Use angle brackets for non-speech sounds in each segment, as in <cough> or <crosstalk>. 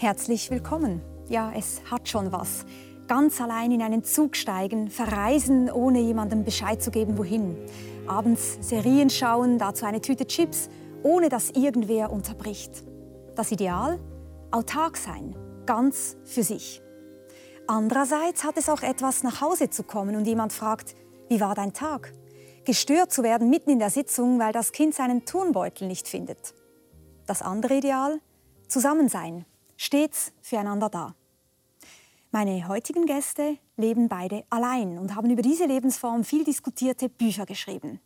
Herzlich willkommen. Ja, es hat schon was. Ganz allein in einen Zug steigen, verreisen, ohne jemandem Bescheid zu geben, wohin. Abends Serien schauen, dazu eine Tüte Chips, ohne dass irgendwer unterbricht. Das Ideal? Autark sein, ganz für sich. Andererseits hat es auch etwas, nach Hause zu kommen und jemand fragt, wie war dein Tag? Gestört zu werden mitten in der Sitzung, weil das Kind seinen Turnbeutel nicht findet. Das andere Ideal? Zusammen sein, stets füreinander da. Meine heutigen Gäste leben beide allein und haben über diese Lebensform viel diskutierte Bücher geschrieben.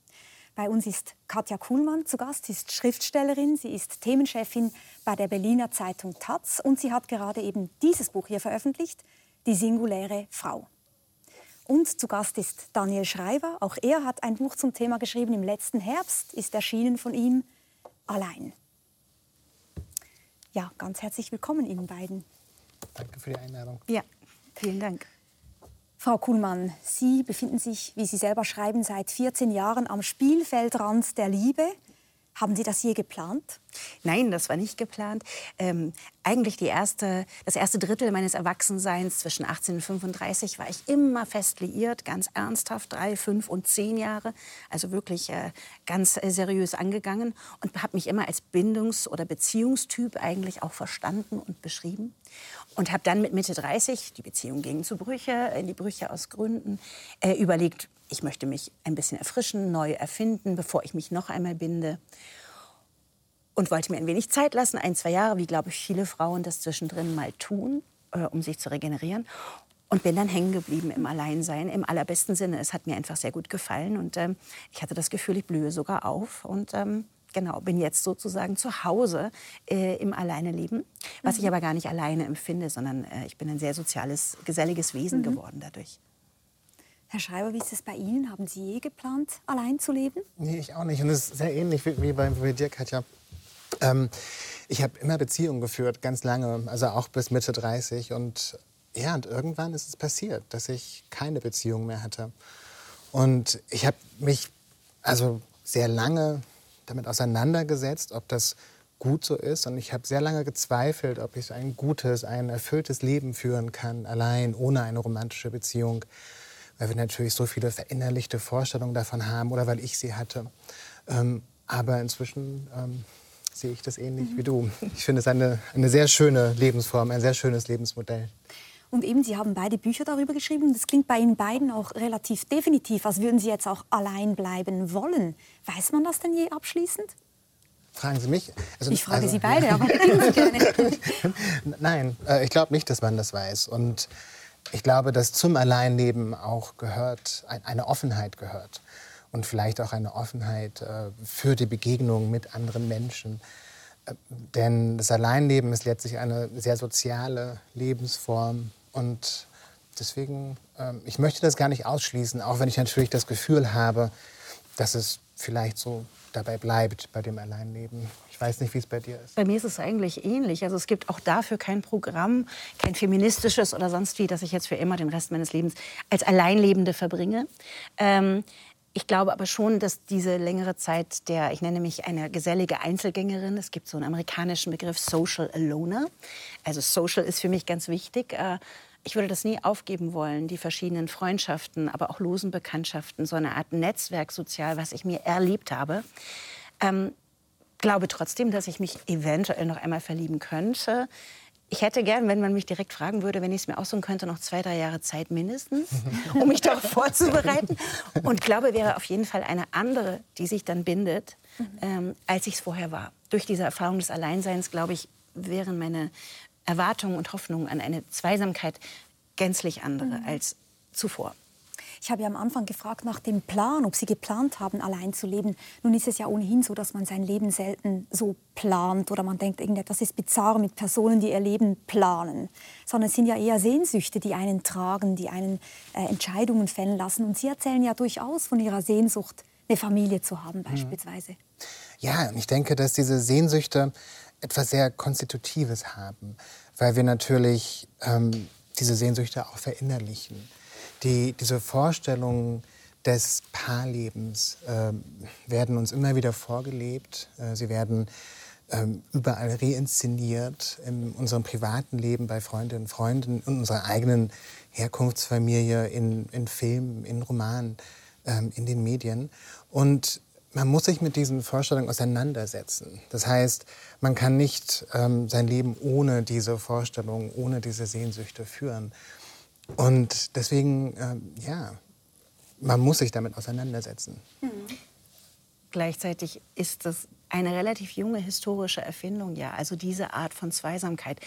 Bei uns ist Katja Kuhlmann zu Gast, sie ist Schriftstellerin, sie ist Themenchefin bei der Berliner Zeitung Taz und sie hat gerade eben dieses Buch hier veröffentlicht, Die singuläre Frau. Und zu Gast ist Daniel Schreiber, auch er hat ein Buch zum Thema geschrieben, im letzten Herbst ist erschienen von ihm, Allein. Ja, ganz herzlich willkommen Ihnen beiden. Danke für die Einladung. Ja, vielen Dank. Frau Kuhlmann, Sie befinden sich, wie Sie selber schreiben, seit 14 Jahren am Spielfeldrand der Liebe. Haben Sie das je geplant? Nein, das war nicht geplant. Ähm, eigentlich die erste, das erste Drittel meines Erwachsenseins zwischen 18 und 35 war ich immer fest liiert, ganz ernsthaft, drei, fünf und zehn Jahre. Also wirklich äh, ganz äh, seriös angegangen und habe mich immer als Bindungs- oder Beziehungstyp eigentlich auch verstanden und beschrieben. Und habe dann mit Mitte 30, die Beziehung ging zu Brüche, in die Brüche aus Gründen, äh, überlegt, ich möchte mich ein bisschen erfrischen, neu erfinden, bevor ich mich noch einmal binde. Und wollte mir ein wenig Zeit lassen, ein, zwei Jahre, wie glaube ich viele Frauen das zwischendrin mal tun, äh, um sich zu regenerieren. Und bin dann hängen geblieben im Alleinsein, im allerbesten Sinne. Es hat mir einfach sehr gut gefallen und ähm, ich hatte das Gefühl, ich blühe sogar auf. Und ähm, genau, bin jetzt sozusagen zu Hause äh, im Alleineleben, was mhm. ich aber gar nicht alleine empfinde, sondern äh, ich bin ein sehr soziales, geselliges Wesen mhm. geworden dadurch. Herr Schreiber, wie ist es bei Ihnen? Haben Sie je geplant, allein zu leben? Nee, ich auch nicht. Und es ist sehr ähnlich wie, bei, bei dir, Katja. Ähm, ich habe immer Beziehungen geführt, ganz lange, also auch bis Mitte 30. Und ja, und irgendwann ist es passiert, dass ich keine Beziehung mehr hatte. Und ich habe mich also sehr lange damit auseinandergesetzt, ob das gut so ist. Und ich habe sehr lange gezweifelt, ob ich ein gutes, ein erfülltes Leben führen kann, allein, ohne eine romantische Beziehung weil wir natürlich so viele verinnerlichte Vorstellungen davon haben oder weil ich sie hatte. Ähm, aber inzwischen ähm, sehe ich das ähnlich mhm. wie du. Ich finde es eine, eine sehr schöne Lebensform, ein sehr schönes Lebensmodell. Und eben, Sie haben beide Bücher darüber geschrieben. Das klingt bei Ihnen beiden auch relativ definitiv, als würden Sie jetzt auch allein bleiben wollen. Weiß man das denn je abschließend? Fragen Sie mich? Also, ich frage also, Sie <laughs> beide, aber <laughs> gerne. <laughs> Nein, äh, ich glaube nicht, dass man das weiß. Und ich glaube, dass zum Alleinleben auch gehört, eine Offenheit gehört. Und vielleicht auch eine Offenheit äh, für die Begegnung mit anderen Menschen. Äh, denn das Alleinleben ist letztlich eine sehr soziale Lebensform. Und deswegen, ähm, ich möchte das gar nicht ausschließen, auch wenn ich natürlich das Gefühl habe, dass es vielleicht so dabei bleibt bei dem Alleinleben weiß nicht, wie es bei dir ist. Bei mir ist es eigentlich ähnlich. Also es gibt auch dafür kein Programm, kein feministisches oder sonst wie, dass ich jetzt für immer den Rest meines Lebens als Alleinlebende verbringe. Ähm, ich glaube aber schon, dass diese längere Zeit der, ich nenne mich eine gesellige Einzelgängerin, es gibt so einen amerikanischen Begriff Social Aloner. Also Social ist für mich ganz wichtig. Äh, ich würde das nie aufgeben wollen, die verschiedenen Freundschaften, aber auch losen Bekanntschaften, so eine Art Netzwerk sozial, was ich mir erlebt habe. Ähm, glaube trotzdem, dass ich mich eventuell noch einmal verlieben könnte. Ich hätte gern, wenn man mich direkt fragen würde, wenn ich es mir aussuchen könnte, noch zwei, drei Jahre Zeit mindestens, <laughs> um mich darauf vorzubereiten. Und glaube, wäre auf jeden Fall eine andere, die sich dann bindet, ähm, als ich es vorher war. Durch diese Erfahrung des Alleinseins, glaube ich, wären meine Erwartungen und Hoffnungen an eine Zweisamkeit gänzlich andere mhm. als zuvor. Ich habe ja am Anfang gefragt nach dem Plan, ob Sie geplant haben, allein zu leben. Nun ist es ja ohnehin so, dass man sein Leben selten so plant oder man denkt, irgendetwas ist bizarr mit Personen, die ihr Leben planen. Sondern es sind ja eher Sehnsüchte, die einen tragen, die einen äh, Entscheidungen fällen lassen. Und Sie erzählen ja durchaus von Ihrer Sehnsucht, eine Familie zu haben mhm. beispielsweise. Ja, und ich denke, dass diese Sehnsüchte etwas sehr Konstitutives haben, weil wir natürlich ähm, diese Sehnsüchte auch verinnerlichen die, diese Vorstellungen des Paarlebens äh, werden uns immer wieder vorgelebt. Äh, sie werden ähm, überall reinszeniert, in unserem privaten Leben bei Freundinnen und Freunden, in unserer eigenen Herkunftsfamilie, in, in Filmen, in Romanen, ähm, in den Medien. Und man muss sich mit diesen Vorstellungen auseinandersetzen. Das heißt, man kann nicht ähm, sein Leben ohne diese Vorstellungen, ohne diese Sehnsüchte führen. Und deswegen, ähm, ja, man muss sich damit auseinandersetzen. Mhm. Gleichzeitig ist das eine relativ junge historische Erfindung, ja, also diese Art von Zweisamkeit.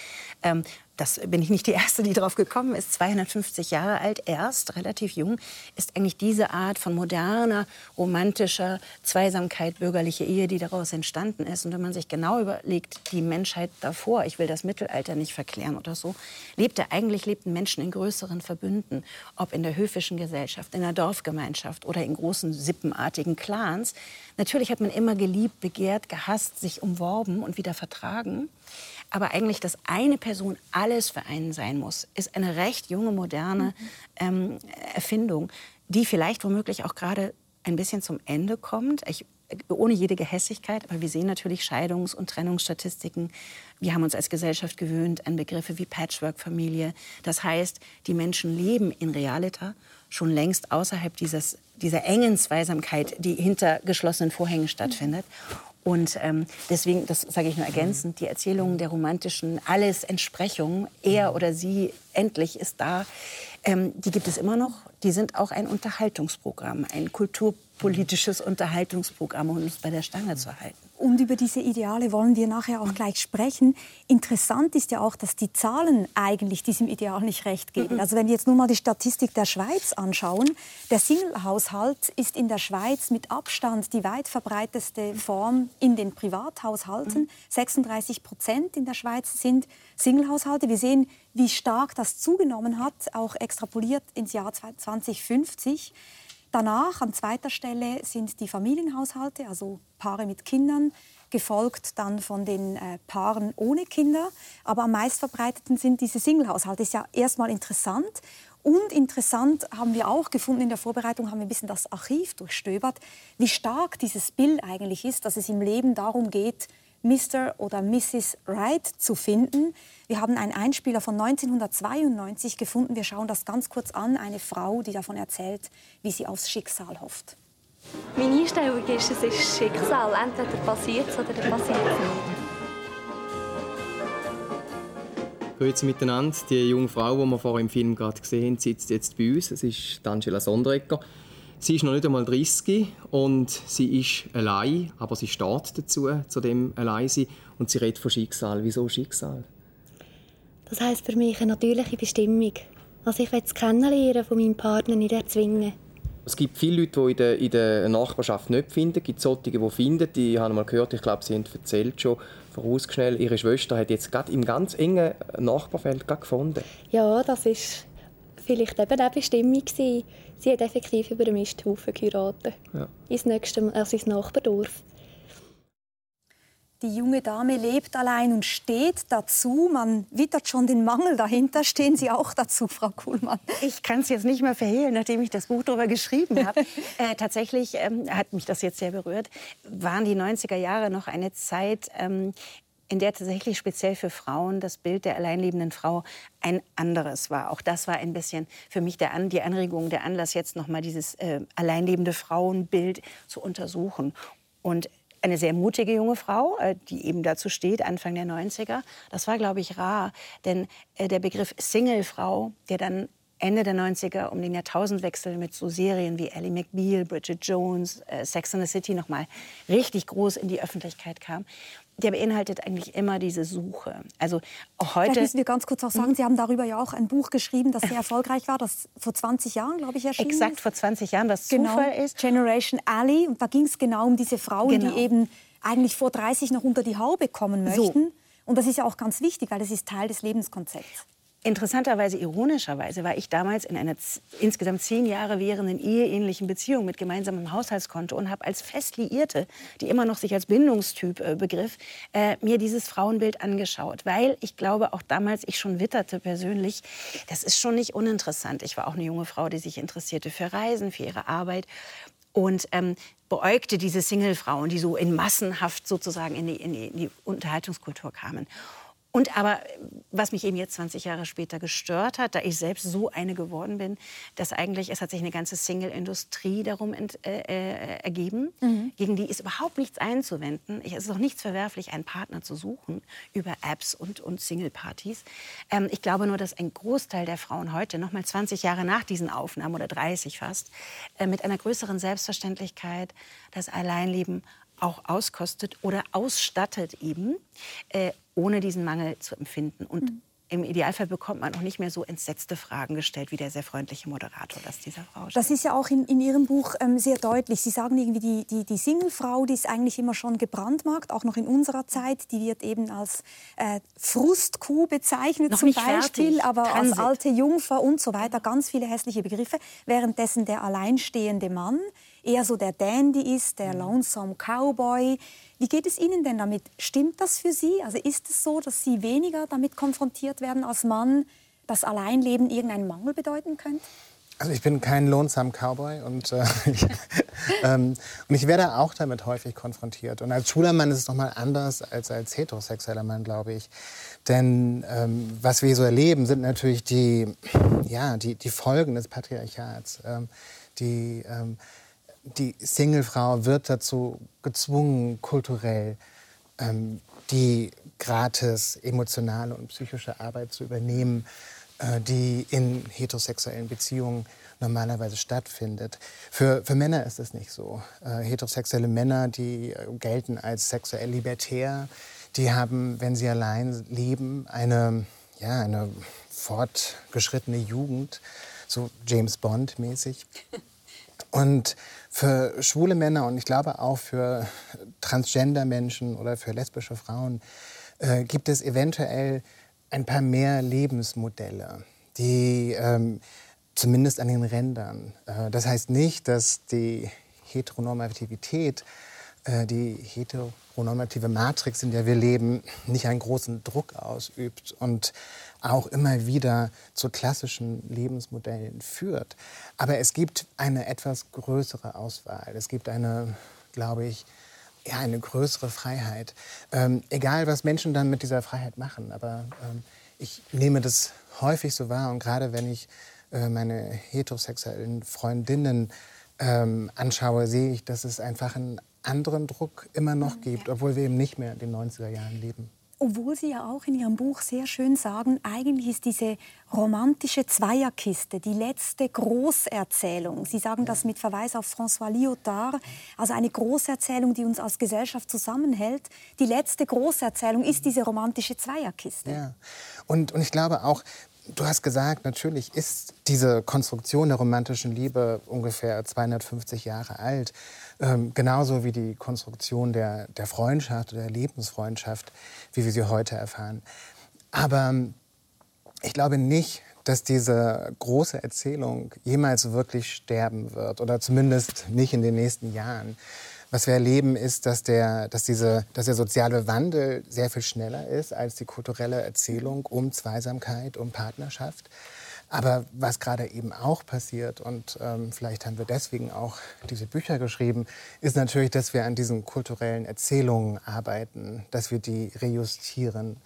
Ähm, das bin ich nicht die Erste, die darauf gekommen ist, 250 Jahre alt, erst relativ jung, ist eigentlich diese Art von moderner, romantischer Zweisamkeit, bürgerliche Ehe, die daraus entstanden ist. Und wenn man sich genau überlegt, die Menschheit davor, ich will das Mittelalter nicht verklären oder so, lebte eigentlich lebten Menschen in größeren Verbünden, ob in der höfischen Gesellschaft, in der Dorfgemeinschaft oder in großen sippenartigen Clans. Natürlich hat man immer geliebt, begehrt, gehasst, sich umworben und wieder vertragen. Aber eigentlich, dass eine Person alles für einen sein muss, ist eine recht junge, moderne ähm, Erfindung, die vielleicht womöglich auch gerade ein bisschen zum Ende kommt. Ich, ohne jede Gehässigkeit, aber wir sehen natürlich Scheidungs- und Trennungsstatistiken. Wir haben uns als Gesellschaft gewöhnt an Begriffe wie Patchwork-Familie. Das heißt, die Menschen leben in Realita schon längst außerhalb dieses, dieser engen Zweisamkeit, die hinter geschlossenen Vorhängen stattfindet. Und ähm, deswegen, das sage ich nur ergänzend, die Erzählungen der romantischen alles Entsprechung, er oder sie endlich ist da, ähm, die gibt es immer noch. Die sind auch ein Unterhaltungsprogramm, ein kulturpolitisches Unterhaltungsprogramm, um uns bei der Stange zu halten. Und über diese Ideale wollen wir nachher auch gleich sprechen. Interessant ist ja auch, dass die Zahlen eigentlich diesem Ideal nicht recht geben. Mhm. Also wenn wir jetzt nur mal die Statistik der Schweiz anschauen, der Singlehaushalt ist in der Schweiz mit Abstand die weit verbreiteste Form in den Privathaushalten. 36 mhm. Prozent in der Schweiz sind Singlehaushalte. Wir sehen, wie stark das zugenommen hat, auch extrapoliert ins Jahr 2050. Danach an zweiter Stelle sind die Familienhaushalte, also Paare mit Kindern, gefolgt dann von den äh, Paaren ohne Kinder. Aber am meistverbreiteten sind diese Singlehaushalte. Ist ja erstmal interessant. Und interessant haben wir auch gefunden in der Vorbereitung, haben wir ein bisschen das Archiv durchstöbert, wie stark dieses Bild eigentlich ist, dass es im Leben darum geht, Mr. oder Mrs. Wright zu finden. Wir haben einen Einspieler von 1992 gefunden. Wir schauen das ganz kurz an. Eine Frau, die davon erzählt, wie sie aufs Schicksal hofft. Meine Einstellung ist, es ist Schicksal. Entweder passiert es oder passiert es nicht. Grüezi miteinander. Die junge Frau, die wir vorher im Film gerade gesehen haben, sitzt jetzt bei uns. Es ist Angela Sondrecker. Sie ist noch nicht einmal 30 und sie ist allein, aber sie steht dazu, zu dem Alleinsein und sie redet von Schicksal. Wieso Schicksal? Das heißt für mich eine natürliche Bestimmung. Also ich will das Kennenlernen von meinem Partner nicht erzwingen. Es gibt viele Leute, die in der, in der Nachbarschaft nicht finden. Es gibt solche, die finden. Die habe mal gehört, ich glaube, sie haben erzählt schon vorausgeschnellt, ihre Schwester hat jetzt gerade im ganz engen Nachbarfeld gefunden. Ja, das ist vielleicht eben auch Bestimmung gewesen. Sie hat effektiv über einen Misthaufen geheiratet. Ja. Ins, nächste, also ins Nachbardorf. Die junge Dame lebt allein und steht dazu. Man wittert schon den Mangel dahinter. Stehen Sie auch dazu, Frau Kuhlmann? Ich kann es jetzt nicht mehr verhehlen, nachdem ich das Buch darüber geschrieben habe. <laughs> äh, tatsächlich ähm, hat mich das jetzt sehr berührt. Waren die 90er Jahre noch eine Zeit, ähm, in der tatsächlich speziell für Frauen das Bild der alleinlebenden Frau ein anderes war. Auch das war ein bisschen für mich der An die Anregung, der Anlass, jetzt noch mal dieses äh, alleinlebende Frauenbild zu untersuchen. Und eine sehr mutige junge Frau, äh, die eben dazu steht, Anfang der 90er. Das war, glaube ich, rar, denn äh, der Begriff Singlefrau, der dann Ende der 90er um den Jahrtausendwechsel mit so Serien wie Ellie McBeal, Bridget Jones, äh, Sex and the City noch mal richtig groß in die Öffentlichkeit kam der beinhaltet eigentlich immer diese Suche. Also auch heute. Vielleicht müssen wir ganz kurz auch sagen, Sie haben darüber ja auch ein Buch geschrieben, das sehr erfolgreich war, das vor 20 Jahren, glaube ich, erschienen Exakt vor 20 Jahren, was genau. Zufall ist. Generation Alley. Und da ging es genau um diese Frauen, genau. die eben eigentlich vor 30 noch unter die Haube kommen möchten. So. Und das ist ja auch ganz wichtig, weil das ist Teil des Lebenskonzepts. Interessanterweise, ironischerweise, war ich damals in einer insgesamt zehn Jahre währenden eheähnlichen Beziehung mit gemeinsamem Haushaltskonto und habe als Festliierte, die immer noch sich als Bindungstyp äh, begriff, äh, mir dieses Frauenbild angeschaut. Weil ich glaube, auch damals ich schon witterte persönlich, das ist schon nicht uninteressant. Ich war auch eine junge Frau, die sich interessierte für Reisen, für ihre Arbeit. und ähm, beäugte diese Single-Frauen, die so in massenhaft sozusagen in die, in die, in die Unterhaltungskultur kamen. Und aber, was mich eben jetzt 20 Jahre später gestört hat, da ich selbst so eine geworden bin, dass eigentlich, es hat sich eine ganze Single-Industrie darum ent, äh, äh, ergeben, mhm. gegen die ist überhaupt nichts einzuwenden. es ist auch nichts verwerflich, einen Partner zu suchen über Apps und, und Single-Partys. Ähm, ich glaube nur, dass ein Großteil der Frauen heute, noch mal 20 Jahre nach diesen Aufnahmen oder 30 fast, äh, mit einer größeren Selbstverständlichkeit das Alleinleben auch auskostet oder ausstattet eben, äh, ohne diesen Mangel zu empfinden. Und mhm. im Idealfall bekommt man auch nicht mehr so entsetzte Fragen gestellt wie der sehr freundliche Moderator das dieser Frau stellt. Das ist ja auch in, in Ihrem Buch ähm, sehr deutlich. Sie sagen irgendwie, die, die, die Singlefrau, die ist eigentlich immer schon gebrandmarkt, auch noch in unserer Zeit. Die wird eben als äh, Frustkuh bezeichnet noch zum Beispiel, fertig. aber Transit. als alte Jungfer und so weiter. Ganz viele hässliche Begriffe. Währenddessen der alleinstehende Mann eher so der Dandy ist, der mhm. Lonesome Cowboy. Wie geht es Ihnen denn damit? Stimmt das für Sie? Also ist es so, dass Sie weniger damit konfrontiert werden als Mann, dass Alleinleben irgendeinen Mangel bedeuten könnte? Also ich bin kein Lonesome Cowboy und, äh, <laughs> ich, ähm, und ich werde auch damit häufig konfrontiert. Und als schwuler Mann ist es noch mal anders als als heterosexueller Mann, glaube ich. Denn ähm, was wir so erleben, sind natürlich die, ja, die, die Folgen des Patriarchats. Ähm, die, ähm, die Singlefrau wird dazu gezwungen, kulturell ähm, die gratis emotionale und psychische Arbeit zu übernehmen, äh, die in heterosexuellen Beziehungen normalerweise stattfindet. Für, für Männer ist es nicht so. Äh, heterosexuelle Männer, die äh, gelten als sexuell libertär, die haben, wenn sie allein leben, eine, ja, eine fortgeschrittene Jugend, so James Bond mäßig. <laughs> Und für schwule Männer und ich glaube auch für Transgender-Menschen oder für lesbische Frauen äh, gibt es eventuell ein paar mehr Lebensmodelle, die ähm, zumindest an den Rändern. Äh, das heißt nicht, dass die Heteronormativität, äh, die heteronormative Matrix, in der wir leben, nicht einen großen Druck ausübt und auch immer wieder zu klassischen Lebensmodellen führt. Aber es gibt eine etwas größere Auswahl. Es gibt eine, glaube ich, ja, eine größere Freiheit. Ähm, egal, was Menschen dann mit dieser Freiheit machen. Aber ähm, ich nehme das häufig so wahr. Und gerade wenn ich äh, meine heterosexuellen Freundinnen ähm, anschaue, sehe ich, dass es einfach einen anderen Druck immer noch gibt, obwohl wir eben nicht mehr in den 90er Jahren leben obwohl Sie ja auch in Ihrem Buch sehr schön sagen, eigentlich ist diese romantische Zweierkiste die letzte Großerzählung. Sie sagen das mit Verweis auf François Lyotard, also eine Großerzählung, die uns als Gesellschaft zusammenhält. Die letzte Großerzählung ist diese romantische Zweierkiste. Ja. Und, und ich glaube auch, Du hast gesagt, natürlich ist diese Konstruktion der romantischen Liebe ungefähr 250 Jahre alt. Ähm, genauso wie die Konstruktion der, der Freundschaft oder der Lebensfreundschaft, wie wir sie heute erfahren. Aber ähm, ich glaube nicht, dass diese große Erzählung jemals wirklich sterben wird oder zumindest nicht in den nächsten Jahren. Was wir erleben, ist, dass der, dass, diese, dass der soziale Wandel sehr viel schneller ist als die kulturelle Erzählung um Zweisamkeit, um Partnerschaft. Aber was gerade eben auch passiert, und ähm, vielleicht haben wir deswegen auch diese Bücher geschrieben, ist natürlich, dass wir an diesen kulturellen Erzählungen arbeiten, dass wir die rejustieren.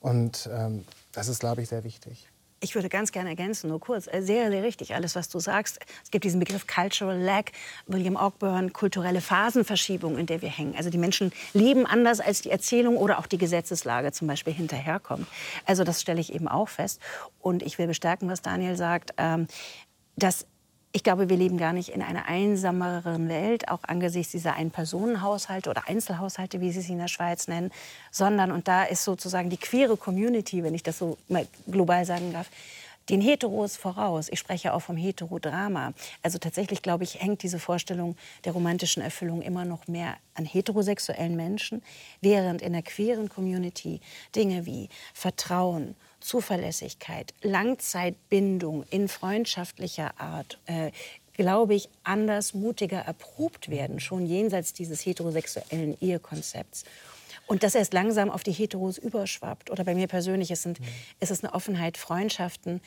Und ähm, das ist, glaube ich, sehr wichtig. Ich würde ganz gerne ergänzen, nur kurz. Äh, sehr, sehr richtig, alles, was du sagst. Es gibt diesen Begriff Cultural Lag, William Ogburn, kulturelle Phasenverschiebung, in der wir hängen. Also die Menschen leben anders, als die Erzählung oder auch die Gesetzeslage zum Beispiel hinterherkommt. Also das stelle ich eben auch fest. Und ich will bestärken, was Daniel sagt, ähm, dass ich glaube, wir leben gar nicht in einer einsameren Welt, auch angesichts dieser Ein-Personen-Haushalte oder Einzelhaushalte, wie sie es in der Schweiz nennen, sondern, und da ist sozusagen die queere Community, wenn ich das so mal global sagen darf, den Heteros voraus. Ich spreche auch vom Heterodrama. Also tatsächlich, glaube ich, hängt diese Vorstellung der romantischen Erfüllung immer noch mehr an heterosexuellen Menschen, während in der queeren Community Dinge wie Vertrauen, Zuverlässigkeit, Langzeitbindung in freundschaftlicher Art, äh, glaube ich, anders, mutiger erprobt werden, schon jenseits dieses heterosexuellen Ehekonzepts. Und das erst langsam auf die Heteros überschwappt. Oder bei mir persönlich ist, sind, ist es eine Offenheit, Freundschaften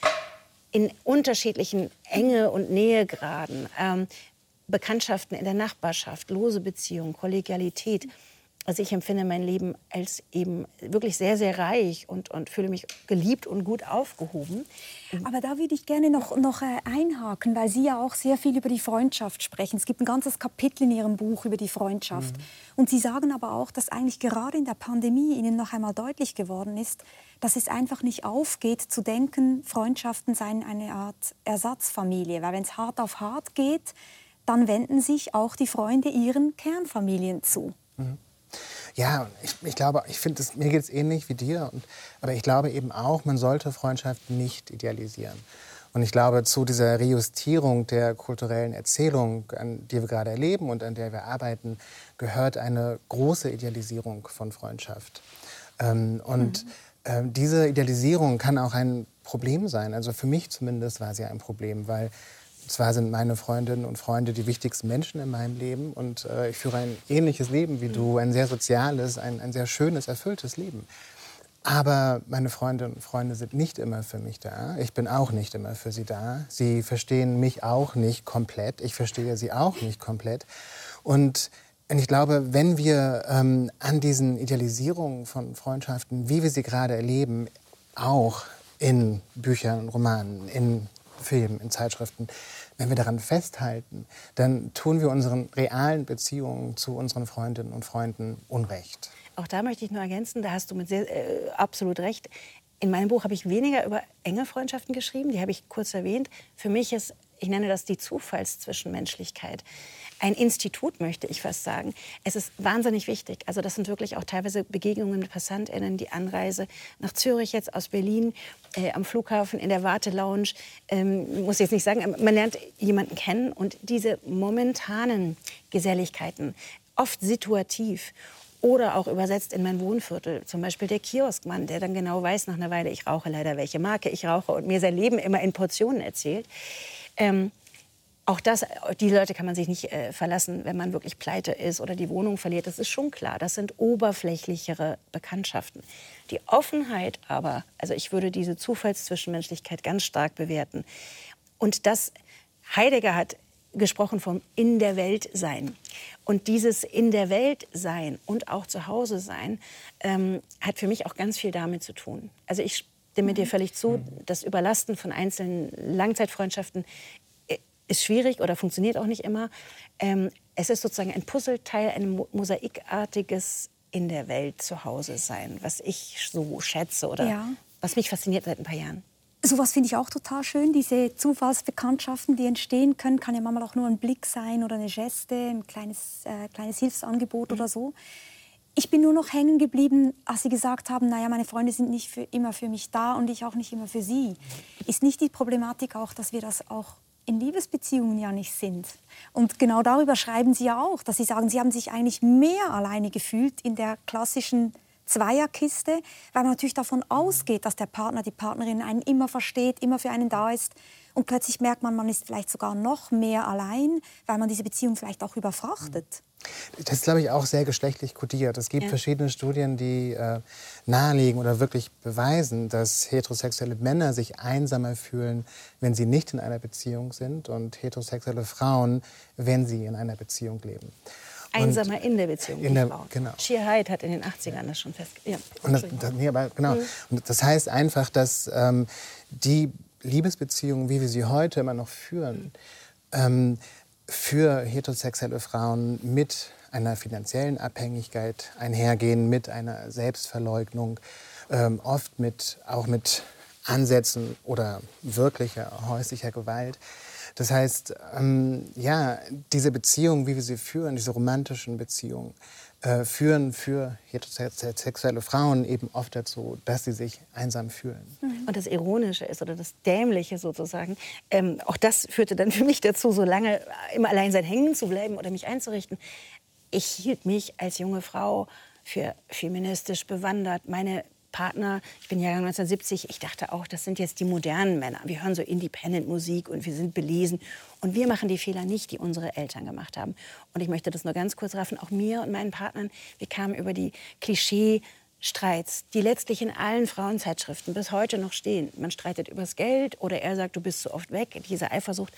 in unterschiedlichen Enge- und Nähegraden. Ähm, Bekanntschaften in der Nachbarschaft, lose Beziehungen, Kollegialität. Also ich empfinde mein Leben als eben wirklich sehr, sehr reich und, und fühle mich geliebt und gut aufgehoben. Aber da würde ich gerne noch, noch äh, einhaken, weil Sie ja auch sehr viel über die Freundschaft sprechen. Es gibt ein ganzes Kapitel in Ihrem Buch über die Freundschaft. Mhm. Und Sie sagen aber auch, dass eigentlich gerade in der Pandemie Ihnen noch einmal deutlich geworden ist, dass es einfach nicht aufgeht zu denken, Freundschaften seien eine Art Ersatzfamilie. Weil wenn es hart auf hart geht, dann wenden sich auch die Freunde ihren Kernfamilien zu. Mhm. Ja, ich, ich glaube, ich finde, mir geht es ähnlich wie dir. Und, aber ich glaube eben auch, man sollte Freundschaften nicht idealisieren. Und ich glaube, zu dieser Rejustierung der kulturellen Erzählung, an die wir gerade erleben und an der wir arbeiten, gehört eine große Idealisierung von Freundschaft. Ähm, und mhm. ähm, diese Idealisierung kann auch ein Problem sein. Also für mich zumindest war sie ein Problem, weil zwar sind meine Freundinnen und Freunde die wichtigsten Menschen in meinem Leben und äh, ich führe ein ähnliches Leben wie du, ein sehr soziales, ein, ein sehr schönes, erfülltes Leben. Aber meine Freundinnen und Freunde sind nicht immer für mich da. Ich bin auch nicht immer für sie da. Sie verstehen mich auch nicht komplett. Ich verstehe sie auch nicht komplett. Und ich glaube, wenn wir ähm, an diesen Idealisierungen von Freundschaften, wie wir sie gerade erleben, auch in Büchern, Romanen, in Filmen, in Zeitschriften, wenn wir daran festhalten, dann tun wir unseren realen Beziehungen zu unseren Freundinnen und Freunden Unrecht. Auch da möchte ich nur ergänzen, da hast du mit sehr, äh, absolut recht. In meinem Buch habe ich weniger über enge Freundschaften geschrieben, die habe ich kurz erwähnt. Für mich ist, ich nenne das die Zufallszwischenmenschlichkeit ein Institut, möchte ich fast sagen. Es ist wahnsinnig wichtig. Also das sind wirklich auch teilweise Begegnungen mit PassantInnen, die Anreise nach Zürich jetzt aus Berlin, äh, am Flughafen, in der Wartelounge. Ähm, muss ich jetzt nicht sagen, man lernt jemanden kennen und diese momentanen Geselligkeiten, oft situativ oder auch übersetzt in mein Wohnviertel. Zum Beispiel der Kioskmann, der dann genau weiß nach einer Weile, ich rauche leider, welche Marke ich rauche und mir sein Leben immer in Portionen erzählt. Ähm, auch das, die Leute kann man sich nicht äh, verlassen, wenn man wirklich pleite ist oder die Wohnung verliert. Das ist schon klar. Das sind oberflächlichere Bekanntschaften. Die Offenheit aber, also ich würde diese Zufallszwischenmenschlichkeit ganz stark bewerten. Und das, Heidegger hat gesprochen vom in der Welt sein. Und dieses in der Welt sein und auch zu Hause sein ähm, hat für mich auch ganz viel damit zu tun. Also ich stimme dir völlig zu, das Überlasten von einzelnen Langzeitfreundschaften ist schwierig oder funktioniert auch nicht immer. Ähm, es ist sozusagen ein Puzzleteil, ein mosaikartiges in der Welt zu Hause sein, was ich so schätze oder ja. was mich fasziniert seit ein paar Jahren. Sowas finde ich auch total schön, diese Zufallsbekanntschaften, die entstehen können, kann ja manchmal auch nur ein Blick sein oder eine Geste, ein kleines, äh, kleines Hilfsangebot mhm. oder so. Ich bin nur noch hängen geblieben, als Sie gesagt haben, naja, meine Freunde sind nicht für, immer für mich da und ich auch nicht immer für sie. Ist nicht die Problematik auch, dass wir das auch in Liebesbeziehungen ja nicht sind. Und genau darüber schreiben Sie ja auch, dass Sie sagen, Sie haben sich eigentlich mehr alleine gefühlt in der klassischen Zweierkiste, weil man natürlich davon ausgeht, dass der Partner, die Partnerin einen immer versteht, immer für einen da ist. Und plötzlich merkt man, man ist vielleicht sogar noch mehr allein, weil man diese Beziehung vielleicht auch überfrachtet. Das ist, glaube ich, auch sehr geschlechtlich kodiert. Es gibt ja. verschiedene Studien, die äh, nahelegen oder wirklich beweisen, dass heterosexuelle Männer sich einsamer fühlen, wenn sie nicht in einer Beziehung sind und heterosexuelle Frauen, wenn sie in einer Beziehung leben. Einsamer in der Beziehung. In der, genau. Sheer Hyde hat in den 80ern das schon festgestellt. Ja. Und das, das, nee, aber genau. Mhm. Und das heißt einfach, dass ähm, die Liebesbeziehungen, wie wir sie heute immer noch führen, ähm, für heterosexuelle Frauen mit einer finanziellen Abhängigkeit einhergehen, mit einer Selbstverleugnung, ähm, oft mit, auch mit Ansätzen oder wirklicher häuslicher Gewalt. Das heißt, ähm, ja, diese Beziehungen, wie wir sie führen, diese romantischen Beziehungen, äh, führen für heterosexuelle Frauen eben oft dazu, dass sie sich einsam fühlen. Mhm. Und das Ironische ist oder das Dämliche sozusagen, ähm, auch das führte dann für mich dazu, so lange im Alleinsein hängen zu bleiben oder mich einzurichten. Ich hielt mich als junge Frau für feministisch bewandert. Meine Partner, ich bin Jahrgang 1970, ich dachte auch, das sind jetzt die modernen Männer. Wir hören so Independent-Musik und wir sind belesen. Und wir machen die Fehler nicht, die unsere Eltern gemacht haben. Und ich möchte das nur ganz kurz raffen. Auch mir und meinen Partnern, wir kamen über die Klischee Streits, die letztlich in allen Frauenzeitschriften bis heute noch stehen. Man streitet übers Geld oder er sagt, du bist zu oft weg, diese Eifersucht.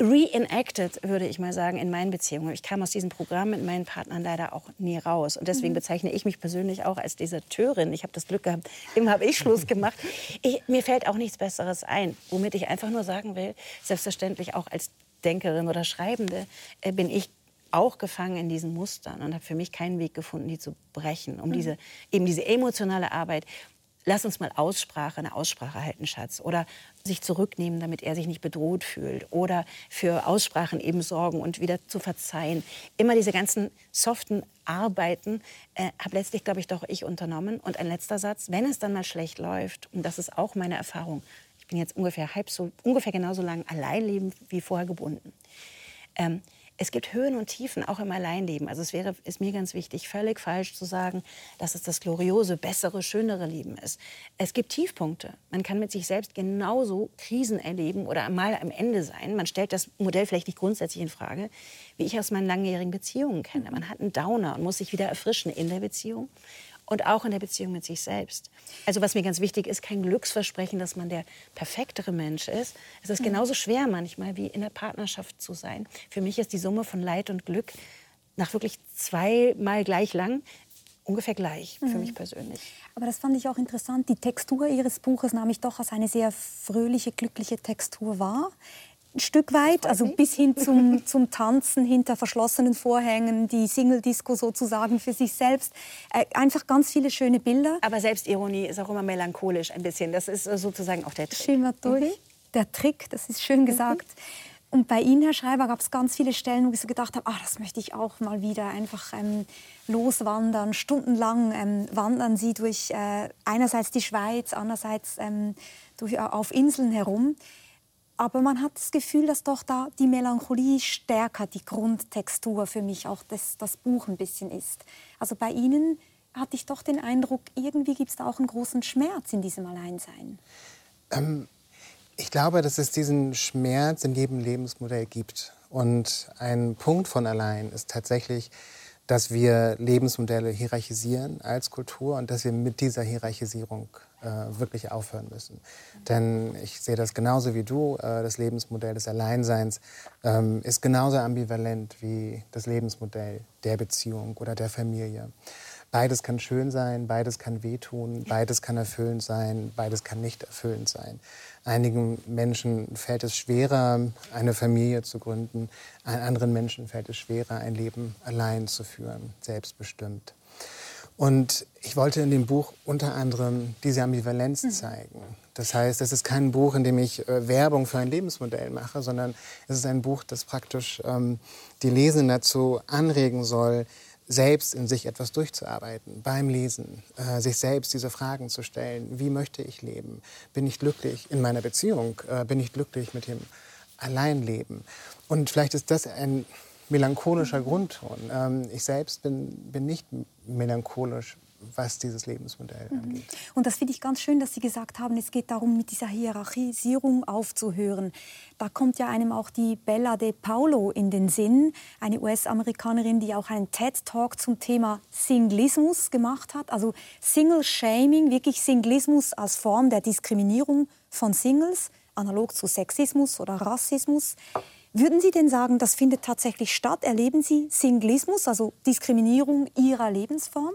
Reenacted, würde ich mal sagen, in meinen Beziehungen. Ich kam aus diesem Programm mit meinen Partnern leider auch nie raus. Und deswegen mhm. bezeichne ich mich persönlich auch als Deserteurin. Ich habe das Glück gehabt, immer habe ich <laughs> Schluss gemacht. Ich, mir fällt auch nichts Besseres ein. Womit ich einfach nur sagen will, selbstverständlich auch als Denkerin oder Schreibende äh, bin ich auch gefangen in diesen Mustern und habe für mich keinen Weg gefunden, die zu brechen, um mhm. diese, eben diese emotionale Arbeit lass uns mal Aussprache, eine Aussprache halten, Schatz. Oder sich zurücknehmen, damit er sich nicht bedroht fühlt. Oder für Aussprachen eben sorgen und wieder zu verzeihen. Immer diese ganzen soften Arbeiten äh, habe letztlich, glaube ich, doch ich unternommen. Und ein letzter Satz, wenn es dann mal schlecht läuft, und das ist auch meine Erfahrung, ich bin jetzt ungefähr halb so, ungefähr genauso lange allein leben wie vorher gebunden. Ähm, es gibt Höhen und Tiefen auch im Alleinleben. Also es wäre, ist mir ganz wichtig, völlig falsch zu sagen, dass es das gloriose, bessere, schönere Leben ist. Es gibt Tiefpunkte. Man kann mit sich selbst genauso Krisen erleben oder mal am Ende sein. Man stellt das Modell vielleicht nicht grundsätzlich in Frage, wie ich aus meinen langjährigen Beziehungen kenne. Man hat einen Downer und muss sich wieder erfrischen in der Beziehung und auch in der Beziehung mit sich selbst. Also was mir ganz wichtig ist, kein Glücksversprechen, dass man der perfektere Mensch ist. Es ist mhm. genauso schwer manchmal wie in der Partnerschaft zu sein. Für mich ist die Summe von Leid und Glück nach wirklich zweimal gleich lang ungefähr gleich mhm. für mich persönlich. Aber das fand ich auch interessant. Die Textur Ihres Buches nahm ich doch als eine sehr fröhliche, glückliche Textur wahr ein Stück weit, also bis hin zum, <laughs> zum Tanzen hinter verschlossenen Vorhängen, die Single-Disco sozusagen für sich selbst. Äh, einfach ganz viele schöne Bilder. Aber Selbstironie ist auch immer melancholisch ein bisschen. Das ist sozusagen auch der Trick. Schimmert durch. Mhm. Der Trick, das ist schön gesagt. Mhm. Und bei Ihnen, Herr Schreiber, gab es ganz viele Stellen, wo ich so gedacht habe, ach, das möchte ich auch mal wieder einfach ähm, loswandern, stundenlang ähm, wandern Sie durch äh, einerseits die Schweiz, andererseits ähm, durch, äh, auf Inseln herum. Aber man hat das Gefühl, dass doch da die Melancholie stärker die Grundtextur für mich auch das, das Buch ein bisschen ist. Also bei Ihnen hatte ich doch den Eindruck, irgendwie gibt es da auch einen großen Schmerz in diesem Alleinsein. Ähm, ich glaube, dass es diesen Schmerz in jedem Lebensmodell gibt. Und ein Punkt von allein ist tatsächlich, dass wir Lebensmodelle hierarchisieren als Kultur und dass wir mit dieser Hierarchisierung äh, wirklich aufhören müssen. Denn ich sehe das genauso wie du. Äh, das Lebensmodell des Alleinseins ähm, ist genauso ambivalent wie das Lebensmodell der Beziehung oder der Familie. Beides kann schön sein, beides kann wehtun, beides kann erfüllend sein, beides kann nicht erfüllend sein. Einigen Menschen fällt es schwerer, eine Familie zu gründen. Anderen Menschen fällt es schwerer, ein Leben allein zu führen, selbstbestimmt. Und ich wollte in dem Buch unter anderem diese Ambivalenz mhm. zeigen. Das heißt, es ist kein Buch, in dem ich äh, Werbung für ein Lebensmodell mache, sondern es ist ein Buch, das praktisch ähm, die Lesenden dazu anregen soll, selbst in sich etwas durchzuarbeiten, beim Lesen, äh, sich selbst diese Fragen zu stellen. Wie möchte ich leben? Bin ich glücklich in meiner Beziehung? Äh, bin ich glücklich mit dem Alleinleben? Und vielleicht ist das ein melancholischer Grundton. Ähm, ich selbst bin, bin nicht melancholisch, was dieses Lebensmodell mhm. angeht. Und das finde ich ganz schön, dass Sie gesagt haben, es geht darum, mit dieser Hierarchisierung aufzuhören. Da kommt ja einem auch die Bella de Paulo in den Sinn, eine US-Amerikanerin, die auch einen TED-Talk zum Thema Singlismus gemacht hat. Also Single-Shaming, wirklich Singlismus als Form der Diskriminierung von Singles, analog zu Sexismus oder Rassismus. Würden Sie denn sagen, das findet tatsächlich statt? Erleben Sie Singlismus, also Diskriminierung Ihrer Lebensform?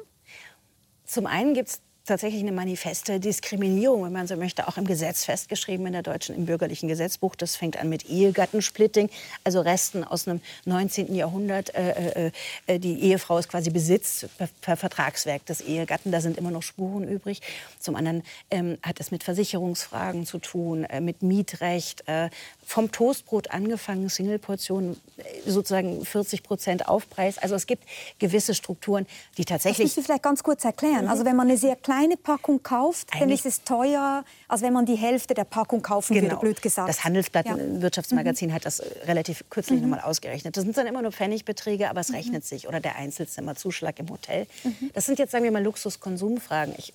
Zum einen gibt es tatsächlich eine manifeste Diskriminierung, wenn man so möchte, auch im Gesetz festgeschrieben in der deutschen im bürgerlichen Gesetzbuch. Das fängt an mit Ehegattensplitting, also Resten aus einem 19. Jahrhundert. Äh, äh, äh, die Ehefrau ist quasi Besitz per Vertragswerk des Ehegatten. Da sind immer noch Spuren übrig. Zum anderen ähm, hat es mit Versicherungsfragen zu tun, äh, mit Mietrecht, äh, vom Toastbrot angefangen, Singleportionen, äh, sozusagen 40 Prozent Aufpreis. Also es gibt gewisse Strukturen, die tatsächlich... Das müssen Sie vielleicht ganz kurz erklären. Mhm. Also wenn man eine sehr kleine Packung kauft, Eigentlich dann ist es teurer, als wenn man die Hälfte der Packung kaufen genau. würde, blöd gesagt. Das Handelsblatt ja. Wirtschaftsmagazin mhm. hat das relativ kürzlich mhm. nochmal ausgerechnet. Das sind dann immer nur Pfennigbeträge, aber es mhm. rechnet sich. Oder der Einzelzimmerzuschlag im Hotel. Mhm. Das sind jetzt, sagen wir mal, Luxuskonsumfragen. Ich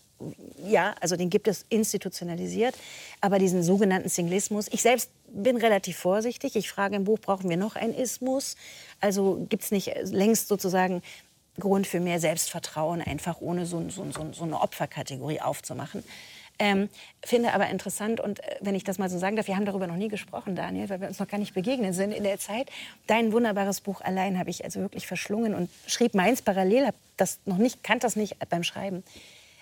ja, also den gibt es institutionalisiert. Aber diesen sogenannten Singlismus, ich selbst bin relativ vorsichtig. Ich frage im Buch, brauchen wir noch einen Ismus? Also gibt es nicht längst sozusagen Grund für mehr Selbstvertrauen, einfach ohne so, so, so, so eine Opferkategorie aufzumachen. Ähm, finde aber interessant und äh, wenn ich das mal so sagen darf, wir haben darüber noch nie gesprochen, Daniel, weil wir uns noch gar nicht begegnet sind in der Zeit. Dein wunderbares Buch allein habe ich also wirklich verschlungen und schrieb meins parallel, das noch nicht, kannte das nicht beim Schreiben.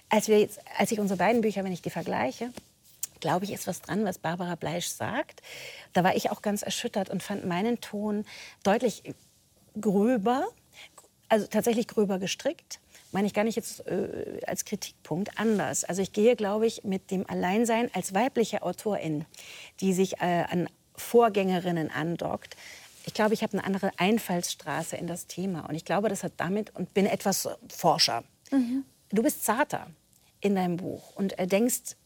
Als, wir jetzt, als ich unsere beiden Bücher, wenn ich die vergleiche, glaube ich, ist was dran, was Barbara Bleisch sagt. Da war ich auch ganz erschüttert und fand meinen Ton deutlich gröber, also tatsächlich gröber gestrickt. Meine ich gar nicht jetzt äh, als Kritikpunkt anders. Also ich gehe, glaube ich, mit dem Alleinsein als weibliche Autorin, die sich äh, an Vorgängerinnen andockt. Ich glaube, ich habe eine andere Einfallsstraße in das Thema. Und ich glaube, das hat damit und bin etwas Forscher. Mhm. Du bist zarter in deinem Buch und äh, denkst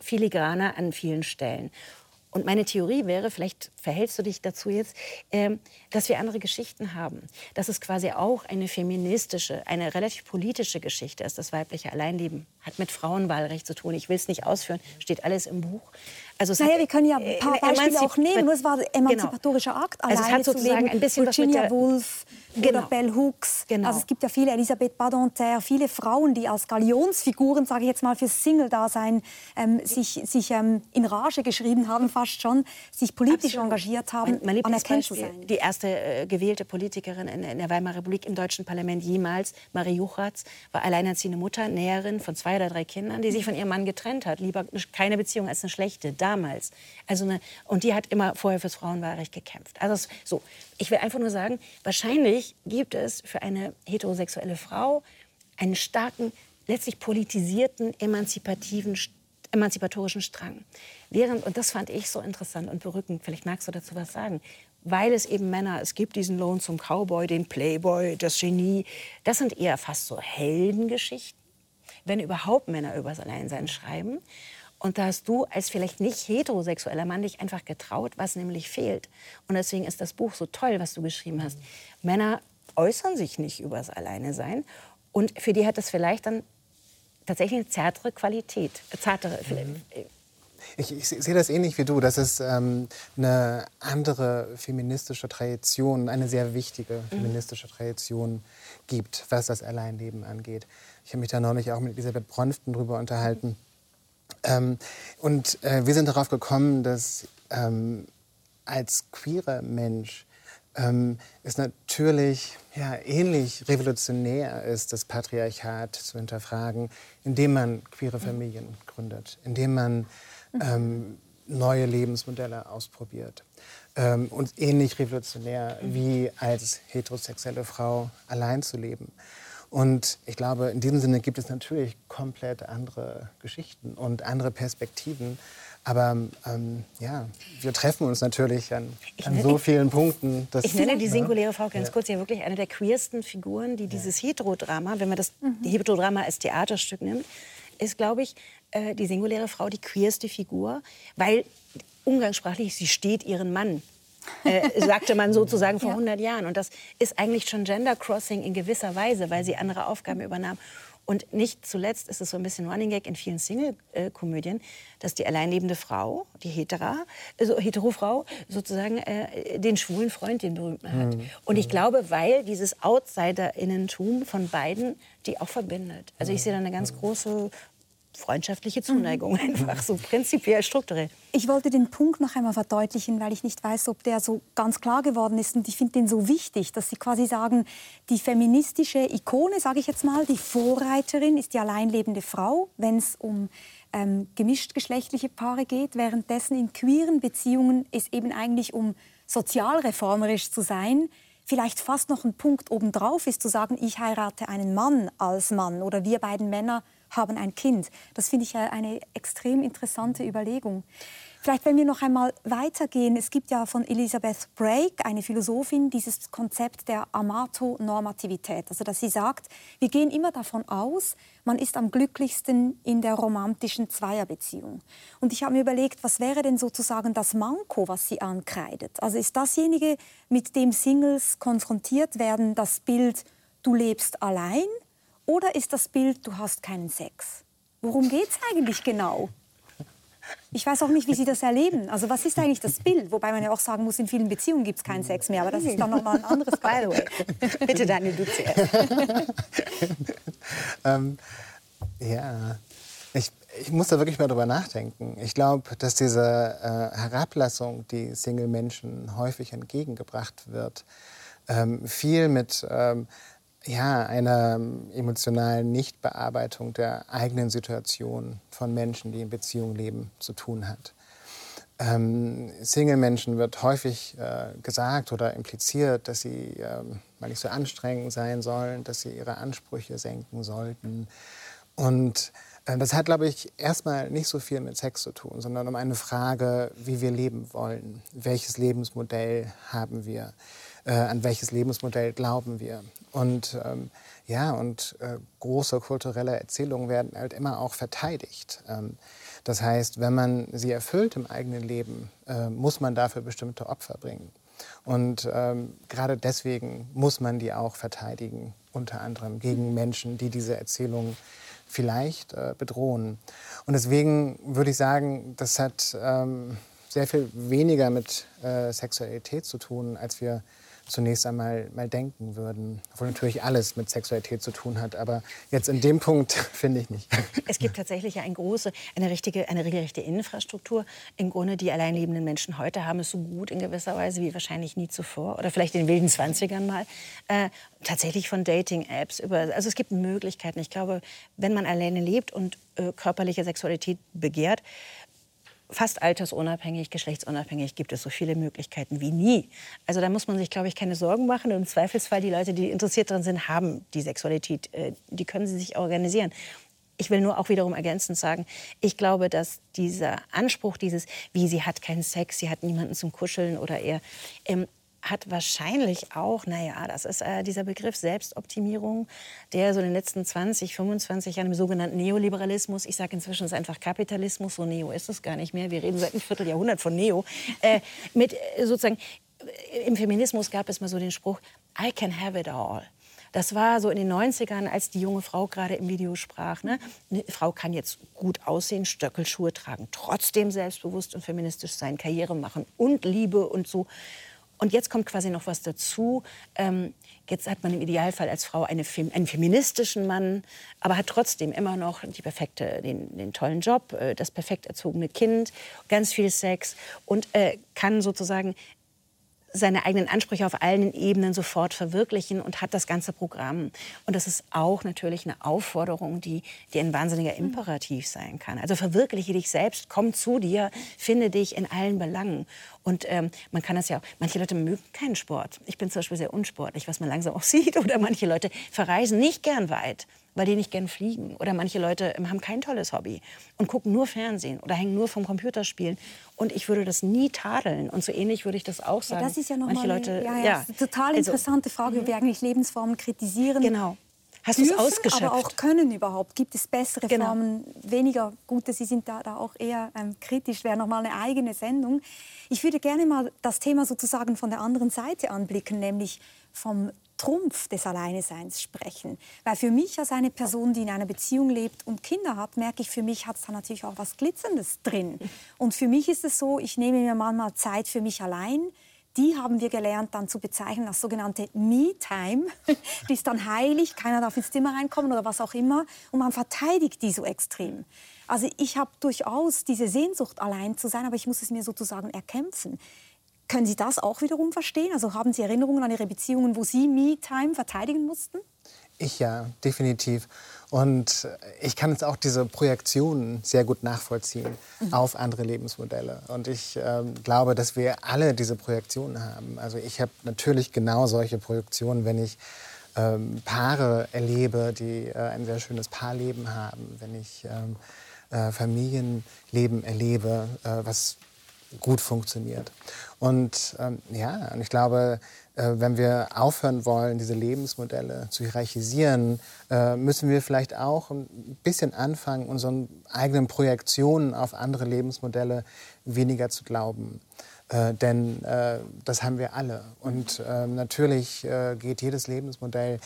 filigraner an vielen Stellen. Und meine Theorie wäre, vielleicht verhältst du dich dazu jetzt, äh, dass wir andere Geschichten haben. Dass es quasi auch eine feministische, eine relativ politische Geschichte ist. Das weibliche Alleinleben hat mit Frauenwahlrecht zu tun. Ich will es nicht ausführen, steht alles im Buch. Also naja, wir können ja ein paar äh, Beispiele auch nehmen. Nur es war emanzipatorischer genau. Akt, also es hat sozusagen ein bisschen Virginia was mit der, Woolf genau. oder Bell Hooks. Genau. Also es gibt ja viele, Elisabeth Badinter, viele Frauen, die als Galionsfiguren, sage ich jetzt mal, fürs Single-Dasein ähm, sich, sich ähm, in Rage geschrieben haben, fast schon, sich politisch Absolut. engagiert haben, mein, mein anerkannt zu sein. Die erste äh, gewählte Politikerin in, in, der Weimarer Republik im Deutschen Parlament jemals, Marie Juchatz, war alleinerziehende Mutter, Näherin von zwei oder drei Kindern, die sich von ihrem Mann getrennt hat. Lieber keine Beziehung als eine schlechte. Da damals. Also eine, und die hat immer vorher fürs Frauenwahlrecht gekämpft. Also so, ich will einfach nur sagen, wahrscheinlich gibt es für eine heterosexuelle Frau einen starken, letztlich politisierten, emanzipativen, emanzipatorischen Strang. Während, und das fand ich so interessant und berückend, vielleicht magst du dazu was sagen, weil es eben Männer, es gibt diesen Lohn zum Cowboy, den Playboy, das Genie, das sind eher fast so Heldengeschichten, wenn überhaupt Männer übers Alleinsein schreiben. Und da hast du als vielleicht nicht heterosexueller Mann dich einfach getraut, was nämlich fehlt. Und deswegen ist das Buch so toll, was du geschrieben hast. Männer äußern sich nicht übers Alleine sein. Und für die hat das vielleicht dann tatsächlich eine zärtere Qualität. Zartere, mhm. Ich, ich, sehe das ähnlich wie du, dass es ähm, eine andere feministische Tradition, eine sehr wichtige mhm. feministische Tradition gibt, was das Alleinleben angeht. Ich habe mich da neulich auch mit Elisabeth Bronften darüber unterhalten. Mhm ähm, und äh, wir sind darauf gekommen, dass ähm, als queerer Mensch ähm, es natürlich ja, ähnlich revolutionär ist, das Patriarchat zu hinterfragen, indem man queere Familien gründet, indem man ähm, neue Lebensmodelle ausprobiert. Ähm, und ähnlich revolutionär wie als heterosexuelle Frau allein zu leben. Und ich glaube, in diesem Sinne gibt es natürlich komplett andere Geschichten und andere Perspektiven. Aber ähm, ja, wir treffen uns natürlich an, an so vielen Punkten. ich nenne die singuläre Frau ganz ja. kurz ja wirklich eine der queersten Figuren, die dieses Heterodrama, wenn man das mhm. Heterodrama als Theaterstück nimmt, ist, glaube ich, äh, die singuläre Frau die queerste Figur, weil umgangssprachlich sie steht ihren Mann äh, <laughs> sagte man sozusagen vor 100 Jahren. Und das ist eigentlich schon Gender Crossing in gewisser Weise, weil sie andere Aufgaben übernahm. Und nicht zuletzt ist es so ein bisschen Running Gag in vielen Single-Komödien, dass die alleinlebende Frau, die Hetera, also Hetero-Frau, sozusagen äh, den schwulen Freund, den berühmten hat. Mhm. Und ich glaube, weil dieses Outsider-Innentum von beiden die auch verbindet. Also ich sehe da eine ganz große freundschaftliche Zuneigung mhm. <laughs> einfach, so prinzipiell strukturell. Ich wollte den Punkt noch einmal verdeutlichen, weil ich nicht weiß, ob der so ganz klar geworden ist. Und ich finde den so wichtig, dass Sie quasi sagen, die feministische Ikone, sage ich jetzt mal, die Vorreiterin ist die alleinlebende Frau, wenn es um ähm, gemischtgeschlechtliche Paare geht, währenddessen in queeren Beziehungen es eben eigentlich um sozialreformerisch zu sein, vielleicht fast noch ein Punkt obendrauf ist, zu sagen, ich heirate einen Mann als Mann oder wir beiden Männer haben ein Kind. Das finde ich eine extrem interessante Überlegung. Vielleicht, wenn wir noch einmal weitergehen, es gibt ja von Elizabeth Brake, eine Philosophin, dieses Konzept der Amato-Normativität. Also, dass sie sagt, wir gehen immer davon aus, man ist am glücklichsten in der romantischen Zweierbeziehung. Und ich habe mir überlegt, was wäre denn sozusagen das Manko, was sie ankreidet? Also ist dasjenige, mit dem Singles konfrontiert werden, das Bild, du lebst allein? Oder ist das Bild, du hast keinen Sex? Worum geht es eigentlich genau? Ich weiß auch nicht, wie Sie das erleben. Also was ist eigentlich das Bild? Wobei man ja auch sagen muss, in vielen Beziehungen gibt es keinen Sex mehr. Aber das ist dann nochmal ein anderes By the way. Bitte, Daniel, du zuerst. <laughs> ähm, ja, ich, ich muss da wirklich mal drüber nachdenken. Ich glaube, dass diese äh, Herablassung, die Single-Menschen häufig entgegengebracht wird, ähm, viel mit ähm, ja, einer emotionalen Nichtbearbeitung der eigenen Situation von Menschen, die in Beziehung leben, zu tun hat. Ähm, Single-Menschen wird häufig äh, gesagt oder impliziert, dass sie ähm, mal nicht so anstrengend sein sollen, dass sie ihre Ansprüche senken sollten. Und äh, das hat, glaube ich, erstmal nicht so viel mit Sex zu tun, sondern um eine Frage, wie wir leben wollen. Welches Lebensmodell haben wir? Äh, an welches Lebensmodell glauben wir? Und ähm, ja, und äh, große kulturelle Erzählungen werden halt immer auch verteidigt. Ähm, das heißt, wenn man sie erfüllt im eigenen Leben, äh, muss man dafür bestimmte Opfer bringen. Und ähm, gerade deswegen muss man die auch verteidigen, unter anderem gegen Menschen, die diese Erzählungen vielleicht äh, bedrohen. Und deswegen würde ich sagen, das hat ähm, sehr viel weniger mit äh, Sexualität zu tun, als wir zunächst einmal mal denken würden. Obwohl natürlich alles mit Sexualität zu tun hat. Aber jetzt in dem Punkt <laughs> finde ich nicht. Es gibt tatsächlich eine große, eine richtige, eine regelrechte Infrastruktur. Im Grunde, die alleinlebenden Menschen heute haben es so gut in gewisser Weise wie wahrscheinlich nie zuvor. Oder vielleicht in den wilden Zwanzigern mal. Äh, tatsächlich von Dating-Apps über. Also es gibt Möglichkeiten. Ich glaube, wenn man alleine lebt und äh, körperliche Sexualität begehrt, fast altersunabhängig, geschlechtsunabhängig gibt es so viele Möglichkeiten wie nie. Also da muss man sich, glaube ich, keine Sorgen machen. Und im Zweifelsfall die Leute, die interessiert daran sind, haben die Sexualität, äh, die können sie sich organisieren. Ich will nur auch wiederum ergänzend sagen, ich glaube, dass dieser Anspruch, dieses, wie sie hat keinen Sex, sie hat niemanden zum Kuscheln oder eher, ähm, hat wahrscheinlich auch, naja, das ist äh, dieser Begriff Selbstoptimierung, der so in den letzten 20, 25 Jahren im sogenannten Neoliberalismus, ich sage inzwischen ist einfach Kapitalismus, so Neo ist es gar nicht mehr, wir reden seit einem Vierteljahrhundert von Neo, äh, mit äh, sozusagen, äh, im Feminismus gab es mal so den Spruch, I can have it all. Das war so in den 90ern, als die junge Frau gerade im Video sprach. Ne? Eine Frau kann jetzt gut aussehen, Stöckelschuhe tragen, trotzdem selbstbewusst und feministisch sein, Karriere machen und Liebe und so. Und jetzt kommt quasi noch was dazu. Ähm, jetzt hat man im Idealfall als Frau eine, einen feministischen Mann, aber hat trotzdem immer noch die perfekte, den, den tollen Job, äh, das perfekt erzogene Kind, ganz viel Sex und äh, kann sozusagen seine eigenen Ansprüche auf allen Ebenen sofort verwirklichen und hat das ganze Programm. Und das ist auch natürlich eine Aufforderung, die, die ein wahnsinniger Imperativ sein kann. Also verwirkliche dich selbst, komm zu dir, finde dich in allen Belangen. Und ähm, man kann das ja auch, manche Leute mögen keinen Sport. Ich bin zum Beispiel sehr unsportlich, was man langsam auch <laughs> sieht. Oder manche Leute verreisen nicht gern weit weil die nicht gern fliegen. Oder manche Leute ähm, haben kein tolles Hobby und gucken nur Fernsehen oder hängen nur vom Computerspielen. Und ich würde das nie tadeln. Und so ähnlich würde ich das auch sagen. Ja, das ist ja nochmal eine Leute, ja, ja, ja. total also interessante also, Frage, wie wir eigentlich Lebensformen kritisieren. Genau. Hast du es ausgeschöpft? Aber auch können überhaupt. Gibt es bessere genau. Formen, weniger gute? Sie sind da, da auch eher ähm, kritisch. Wäre noch mal eine eigene Sendung. Ich würde gerne mal das Thema sozusagen von der anderen Seite anblicken, nämlich vom Trumpf des Alleineseins sprechen. Weil für mich als eine Person, die in einer Beziehung lebt und Kinder hat, merke ich, für mich hat es da natürlich auch was Glitzerndes drin. Und für mich ist es so, ich nehme mir manchmal Zeit für mich allein. Die haben wir gelernt dann zu bezeichnen als sogenannte Me-Time. <laughs> Die ist dann heilig, keiner darf ins Zimmer reinkommen oder was auch immer. Und man verteidigt die so extrem. Also ich habe durchaus diese Sehnsucht, allein zu sein, aber ich muss es mir sozusagen erkämpfen. Können Sie das auch wiederum verstehen? Also haben Sie Erinnerungen an Ihre Beziehungen, wo Sie Me-Time verteidigen mussten? Ich ja, definitiv. Und ich kann jetzt auch diese Projektionen sehr gut nachvollziehen mhm. auf andere Lebensmodelle. Und ich äh, glaube, dass wir alle diese Projektionen haben. Also ich habe natürlich genau solche Projektionen, wenn ich ähm, Paare erlebe, die äh, ein sehr schönes Paarleben haben, wenn ich ähm, äh, Familienleben erlebe, äh, was gut funktioniert. Und ähm, ja, und ich glaube, äh, wenn wir aufhören wollen, diese Lebensmodelle zu hierarchisieren, äh, müssen wir vielleicht auch ein bisschen anfangen, unseren eigenen Projektionen auf andere Lebensmodelle weniger zu glauben. Äh, denn äh, das haben wir alle. Und ähm, natürlich äh, geht jedes Lebensmodell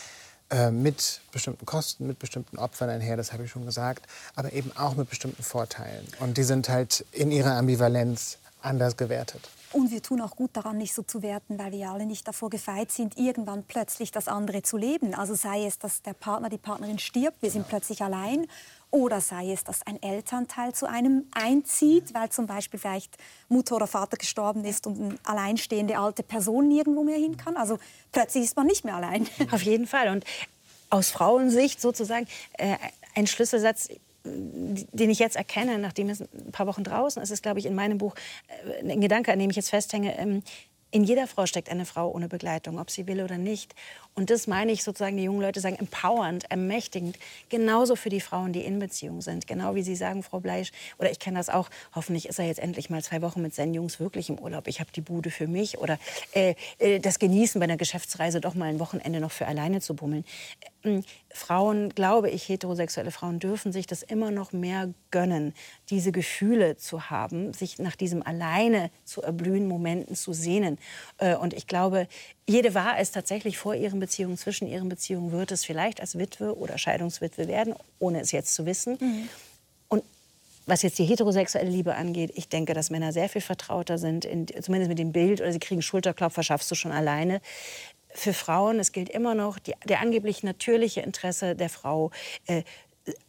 äh, mit bestimmten Kosten, mit bestimmten Opfern einher, das habe ich schon gesagt, aber eben auch mit bestimmten Vorteilen. Und die sind halt in ihrer Ambivalenz anders gewertet. Und wir tun auch gut daran, nicht so zu werten, weil wir alle nicht davor gefeit sind, irgendwann plötzlich das andere zu leben. Also sei es, dass der Partner, die Partnerin stirbt, wir sind plötzlich allein. Oder sei es, dass ein Elternteil zu einem einzieht, weil zum Beispiel vielleicht Mutter oder Vater gestorben ist und eine alleinstehende alte Person nirgendwo mehr hin kann. Also plötzlich ist man nicht mehr allein. Auf jeden Fall. Und aus Frauensicht sozusagen äh, ein Schlüsselsatz, den ich jetzt erkenne, nachdem es ein paar Wochen draußen ist, ist, glaube ich, in meinem Buch äh, ein Gedanke, an dem ich jetzt festhänge. Ähm, in jeder Frau steckt eine Frau ohne Begleitung, ob sie will oder nicht. Und das meine ich sozusagen, die jungen Leute sagen, empowernd, ermächtigend. Genauso für die Frauen, die in Beziehung sind. Genau wie Sie sagen, Frau Bleisch, oder ich kenne das auch, hoffentlich ist er jetzt endlich mal zwei Wochen mit seinen Jungs wirklich im Urlaub. Ich habe die Bude für mich. Oder äh, äh, das Genießen bei einer Geschäftsreise, doch mal ein Wochenende noch für alleine zu bummeln. Ähm, Frauen, glaube ich, heterosexuelle Frauen dürfen sich das immer noch mehr gönnen, diese Gefühle zu haben, sich nach diesem alleine zu erblühen Momenten zu sehnen. Äh, und ich glaube, jede war es tatsächlich vor ihren Beziehungen, zwischen ihren Beziehungen, wird es vielleicht als Witwe oder Scheidungswitwe werden, ohne es jetzt zu wissen. Mhm. Und was jetzt die heterosexuelle Liebe angeht, ich denke, dass Männer sehr viel vertrauter sind, in, zumindest mit dem Bild, oder sie kriegen Schulterklopfer, schaffst du schon alleine. Für Frauen, es gilt immer noch die, der angeblich natürliche Interesse der Frau, äh,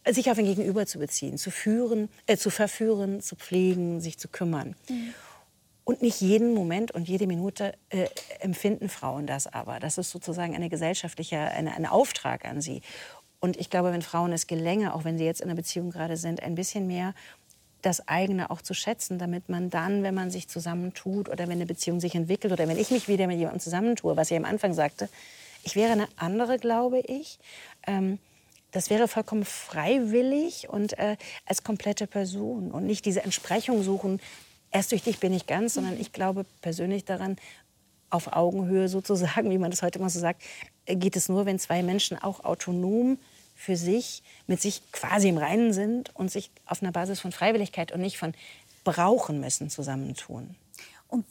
sich auf ein Gegenüber zu beziehen, zu führen, äh, zu verführen, zu pflegen, sich zu kümmern. Mhm. Und nicht jeden Moment und jede Minute äh, empfinden Frauen das aber. Das ist sozusagen eine gesellschaftliche, eine, ein Auftrag an sie. Und ich glaube, wenn Frauen es gelänge, auch wenn sie jetzt in einer Beziehung gerade sind, ein bisschen mehr das eigene auch zu schätzen, damit man dann, wenn man sich zusammentut oder wenn eine Beziehung sich entwickelt oder wenn ich mich wieder mit jemandem zusammentue, was ich am Anfang sagte, ich wäre eine andere, glaube ich. Ähm, das wäre vollkommen freiwillig und äh, als komplette Person und nicht diese Entsprechung suchen, erst durch dich bin ich ganz, sondern ich glaube persönlich daran, auf Augenhöhe sozusagen, wie man das heute mal so sagt, geht es nur, wenn zwei Menschen auch autonom für sich, mit sich quasi im Reinen sind und sich auf einer Basis von Freiwilligkeit und nicht von brauchen müssen zusammentun. Und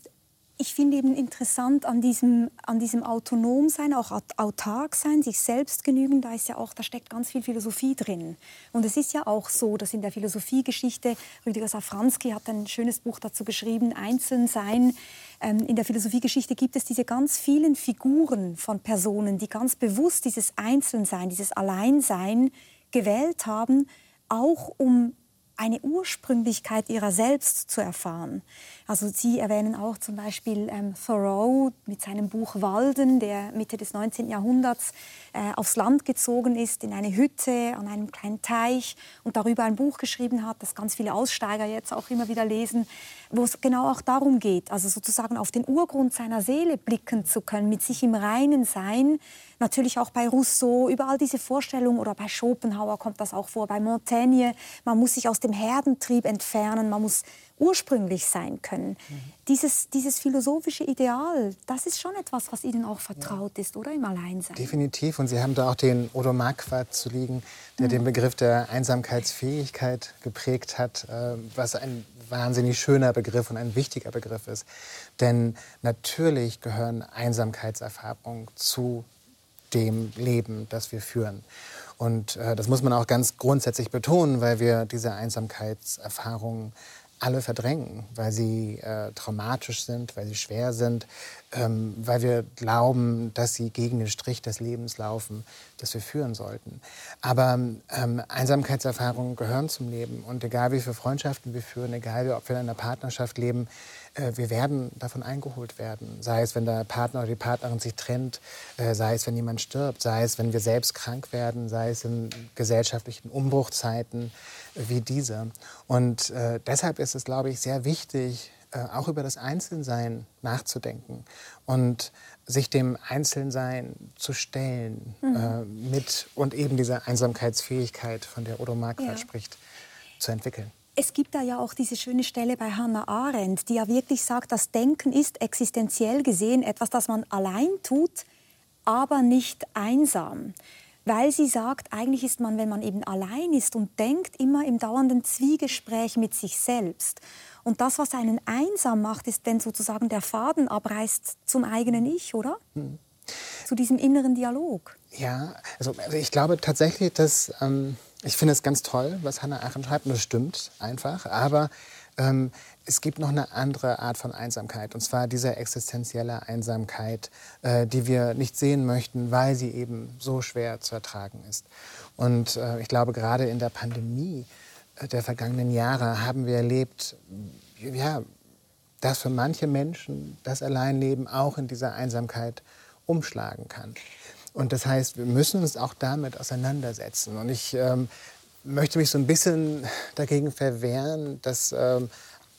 ich finde eben interessant an diesem, an diesem autonom sein, auch autark sein, sich selbst genügen, da ist ja auch, da steckt ganz viel Philosophie drin. Und es ist ja auch so, dass in der Philosophiegeschichte, Rüdiger Safranski hat ein schönes Buch dazu geschrieben, Einzeln sein. Ähm, in der Philosophiegeschichte gibt es diese ganz vielen Figuren von Personen, die ganz bewusst dieses Einzelnsein, dieses Alleinsein gewählt haben, auch um eine Ursprünglichkeit ihrer selbst zu erfahren. Also Sie erwähnen auch zum Beispiel ähm, Thoreau mit seinem Buch Walden, der Mitte des 19. Jahrhunderts äh, aufs Land gezogen ist, in eine Hütte an einem kleinen Teich und darüber ein Buch geschrieben hat, das ganz viele Aussteiger jetzt auch immer wieder lesen, wo es genau auch darum geht, also sozusagen auf den Urgrund seiner Seele blicken zu können, mit sich im Reinen sein, natürlich auch bei Rousseau, überall diese Vorstellungen oder bei Schopenhauer kommt das auch vor, bei Montaigne, man muss sich aus dem Herdentrieb entfernen, man muss ursprünglich sein können. Mhm. Dieses, dieses philosophische Ideal, das ist schon etwas, was Ihnen auch vertraut ja. ist, oder im Alleinsein? Definitiv. Und Sie haben da auch den Odo Marquardt zu liegen, der mhm. den Begriff der Einsamkeitsfähigkeit geprägt hat, äh, was ein wahnsinnig schöner Begriff und ein wichtiger Begriff ist. Denn natürlich gehören Einsamkeitserfahrungen zu dem Leben, das wir führen. Und äh, das muss man auch ganz grundsätzlich betonen, weil wir diese Einsamkeitserfahrungen alle verdrängen, weil sie äh, traumatisch sind, weil sie schwer sind, ähm, weil wir glauben, dass sie gegen den Strich des Lebens laufen, das wir führen sollten. Aber ähm, Einsamkeitserfahrungen gehören zum Leben und egal wie viele Freundschaften wir führen, egal ob wir in einer Partnerschaft leben, wir werden davon eingeholt werden. Sei es, wenn der Partner oder die Partnerin sich trennt, äh, sei es, wenn jemand stirbt, sei es, wenn wir selbst krank werden, sei es in gesellschaftlichen Umbruchzeiten äh, wie diese. Und äh, deshalb ist es, glaube ich, sehr wichtig, äh, auch über das Einzelsein nachzudenken und sich dem Einzelsein zu stellen mhm. äh, mit und eben diese Einsamkeitsfähigkeit, von der Odo Marquardt ja. spricht, zu entwickeln. Es gibt da ja auch diese schöne Stelle bei Hannah Arendt, die ja wirklich sagt, das Denken ist existenziell gesehen etwas, das man allein tut, aber nicht einsam. Weil sie sagt, eigentlich ist man, wenn man eben allein ist und denkt, immer im dauernden Zwiegespräch mit sich selbst. Und das, was einen einsam macht, ist, wenn sozusagen der Faden abreißt zum eigenen Ich, oder? Hm. Zu diesem inneren Dialog. Ja, also, also ich glaube tatsächlich, dass ähm, ich finde es ganz toll, was Hannah Arendt schreibt, und das stimmt einfach. Aber ähm, es gibt noch eine andere Art von Einsamkeit, und zwar diese existenzielle Einsamkeit, äh, die wir nicht sehen möchten, weil sie eben so schwer zu ertragen ist. Und äh, ich glaube, gerade in der Pandemie äh, der vergangenen Jahre haben wir erlebt, ja, dass für manche Menschen das Alleinleben auch in dieser Einsamkeit umschlagen kann. Und das heißt, wir müssen uns auch damit auseinandersetzen. Und ich ähm, möchte mich so ein bisschen dagegen verwehren, das ähm,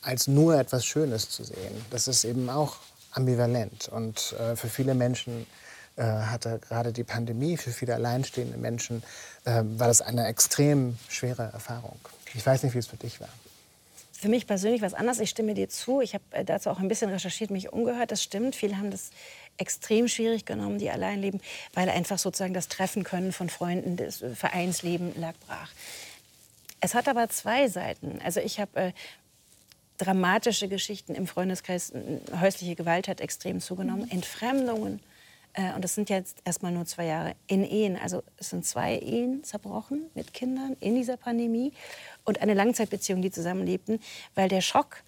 als nur etwas Schönes zu sehen. Das ist eben auch ambivalent. Und äh, für viele Menschen äh, hatte gerade die Pandemie, für viele alleinstehende Menschen äh, war das eine extrem schwere Erfahrung. Ich weiß nicht, wie es für dich war. Für mich persönlich was anderes. Ich stimme dir zu. Ich habe äh, dazu auch ein bisschen recherchiert, mich umgehört. Das stimmt. Viele haben das extrem schwierig genommen, die allein leben, weil einfach sozusagen das Treffen können von Freunden, das Vereinsleben lag brach. Es hat aber zwei Seiten. Also ich habe äh, dramatische Geschichten im Freundeskreis. Häusliche Gewalt hat extrem zugenommen. Mhm. Entfremdungen. Äh, und das sind jetzt erstmal nur zwei Jahre in Ehen. Also es sind zwei Ehen zerbrochen mit Kindern in dieser Pandemie und eine Langzeitbeziehung, die zusammenlebten, weil der Schock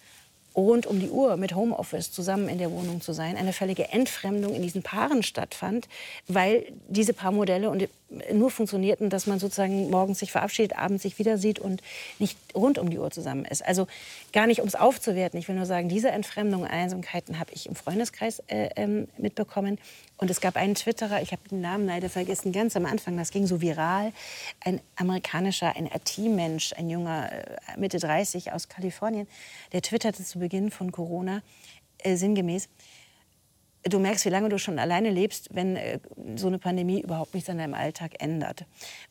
rund um die Uhr mit Homeoffice zusammen in der Wohnung zu sein, eine völlige Entfremdung in diesen Paaren stattfand, weil diese Paarmodelle und nur funktionierten, dass man sozusagen morgens sich verabschiedet, abends sich wieder sieht und nicht rund um die Uhr zusammen ist. Also gar nicht, um es aufzuwerten. Ich will nur sagen, diese Entfremdung Einsamkeiten habe ich im Freundeskreis äh, ähm, mitbekommen. Und es gab einen Twitterer, ich habe den Namen leider vergessen, ganz am Anfang, das ging so viral. Ein amerikanischer, ein IT-Mensch, ein junger, äh, Mitte 30 aus Kalifornien, der twitterte zu Beginn von Corona äh, sinngemäß, du merkst, wie lange du schon alleine lebst, wenn äh, so eine Pandemie überhaupt nichts an deinem Alltag ändert.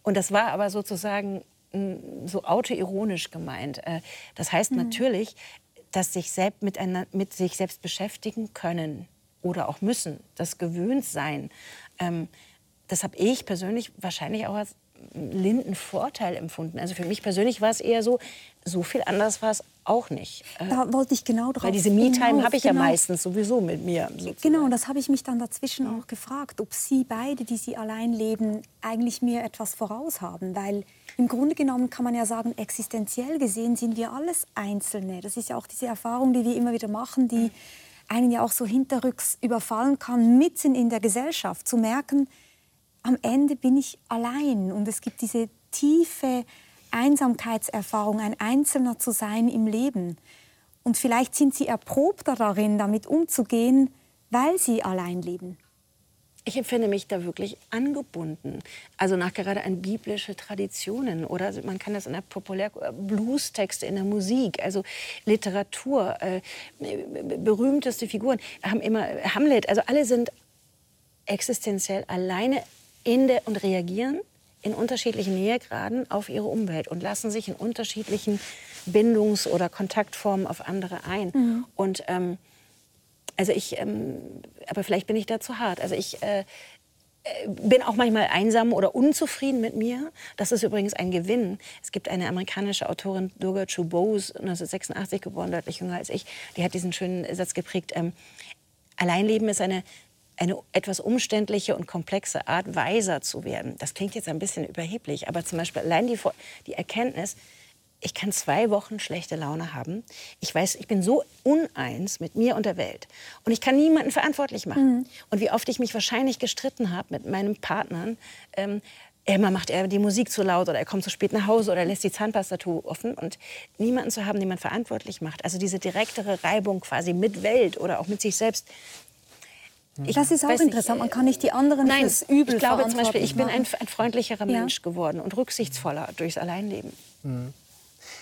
Und das war aber sozusagen mm, so autoironisch gemeint. Äh, das heißt mhm. natürlich, dass sich selbst mit, einer, mit sich selbst beschäftigen können oder auch müssen, das Gewöhntsein, ähm, das habe ich persönlich wahrscheinlich auch als linden Vorteil empfunden. Also für mich persönlich war es eher so, so viel anders war es auch nicht. Äh, da wollte ich genau drauf Weil diese Me-Time habe ich genau. ja meistens sowieso mit mir. Sozusagen. Genau, und das habe ich mich dann dazwischen ja. auch gefragt, ob Sie beide, die Sie allein leben, eigentlich mir etwas voraus haben. Weil im Grunde genommen kann man ja sagen, existenziell gesehen sind wir alles Einzelne. Das ist ja auch diese Erfahrung, die wir immer wieder machen, die einen ja auch so hinterrücks überfallen kann, mitten in der Gesellschaft, zu merken, am Ende bin ich allein und es gibt diese tiefe Einsamkeitserfahrung, ein Einzelner zu sein im Leben. Und vielleicht sind sie erprobter darin, damit umzugehen, weil sie allein leben. Ich empfinde mich da wirklich angebunden. Also nach gerade an biblische Traditionen oder man kann das in der populär Blues-Texte in der Musik, also Literatur, äh, berühmteste Figuren haben immer Hamlet. Also alle sind existenziell alleine in der, und reagieren in unterschiedlichen Nähegraden auf ihre Umwelt und lassen sich in unterschiedlichen Bindungs- oder Kontaktformen auf andere ein. Mhm. Und ähm, also ich, ähm, aber vielleicht bin ich da zu hart. Also ich äh, äh bin auch manchmal einsam oder unzufrieden mit mir. Das ist übrigens ein Gewinn. Es gibt eine amerikanische Autorin, Durga Chubose, 1986 geboren, deutlich jünger als ich, die hat diesen schönen Satz geprägt. Ähm, Alleinleben ist eine eine etwas umständliche und komplexe Art, weiser zu werden. Das klingt jetzt ein bisschen überheblich, aber zum Beispiel allein die, die Erkenntnis, ich kann zwei Wochen schlechte Laune haben. Ich weiß, ich bin so uneins mit mir und der Welt. Und ich kann niemanden verantwortlich machen. Mhm. Und wie oft ich mich wahrscheinlich gestritten habe mit meinen Partnern. Ähm, immer macht er die Musik zu laut oder er kommt zu spät nach Hause oder lässt die Zahnpastatue offen. Und niemanden zu haben, den man verantwortlich macht. Also diese direktere Reibung quasi mit Welt oder auch mit sich selbst, ich das ist auch interessant. Man kann nicht die anderen Nein, fürs Übel Ich glaube zum Beispiel, ich bin ein, ein freundlicherer ja. Mensch geworden und rücksichtsvoller durchs Alleinleben. Mhm.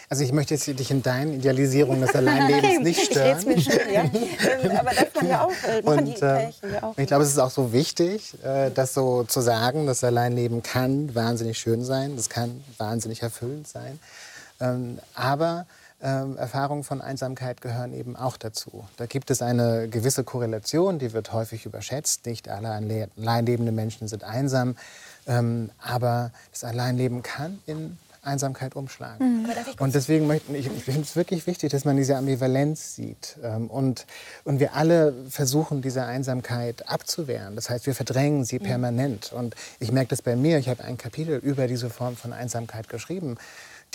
Also ich möchte jetzt dich in deiner Idealisierung des Alleinlebens <laughs> nicht stören. Ich mir schon, ja. <laughs> Aber das kann ja auch, äh, und, die äh, ja auch. Ich glaube, es ist auch so wichtig, äh, das so zu sagen, das Alleinleben kann wahnsinnig schön sein, das kann wahnsinnig erfüllend sein. Ähm, aber ähm, Erfahrungen von Einsamkeit gehören eben auch dazu. Da gibt es eine gewisse Korrelation, die wird häufig überschätzt. Nicht alle alleinlebende Menschen sind einsam, ähm, aber das Alleinleben kann in Einsamkeit umschlagen. Mhm. Und deswegen möchte ich, ich finde es wirklich wichtig, dass man diese Ambivalenz sieht ähm, und, und wir alle versuchen, diese Einsamkeit abzuwehren. Das heißt, wir verdrängen sie mhm. permanent. Und ich merke das bei mir, ich habe ein Kapitel über diese Form von Einsamkeit geschrieben,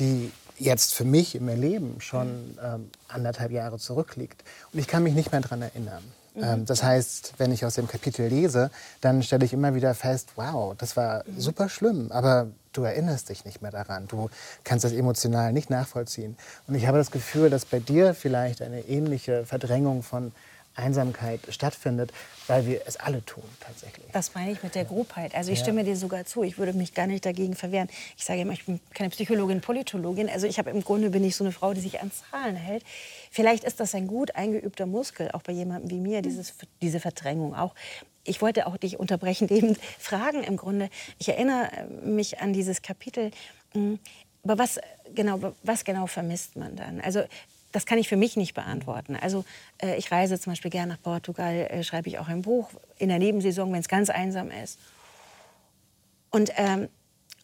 die jetzt für mich im Erleben schon ähm, anderthalb Jahre zurückliegt. Und ich kann mich nicht mehr daran erinnern. Mhm. Ähm, das heißt, wenn ich aus dem Kapitel lese, dann stelle ich immer wieder fest, wow, das war mhm. super schlimm, aber du erinnerst dich nicht mehr daran. Du kannst das emotional nicht nachvollziehen. Und ich habe das Gefühl, dass bei dir vielleicht eine ähnliche Verdrängung von Einsamkeit stattfindet, weil wir es alle tun tatsächlich. Das meine ich mit der Grobheit. Also ich ja. stimme dir sogar zu. Ich würde mich gar nicht dagegen verwehren. Ich sage immer, ich bin keine Psychologin, Politologin. Also ich habe im Grunde bin ich so eine Frau, die sich an Zahlen hält. Vielleicht ist das ein gut eingeübter Muskel, auch bei jemandem wie mir, dieses, diese Verdrängung auch. Ich wollte auch dich unterbrechen, <laughs> eben fragen im Grunde. Ich erinnere mich an dieses Kapitel. Hm, aber was genau, was genau vermisst man dann? Also das kann ich für mich nicht beantworten. Also äh, ich reise zum Beispiel gerne nach Portugal, äh, schreibe ich auch ein Buch in der Nebensaison, wenn es ganz einsam ist. Und ähm,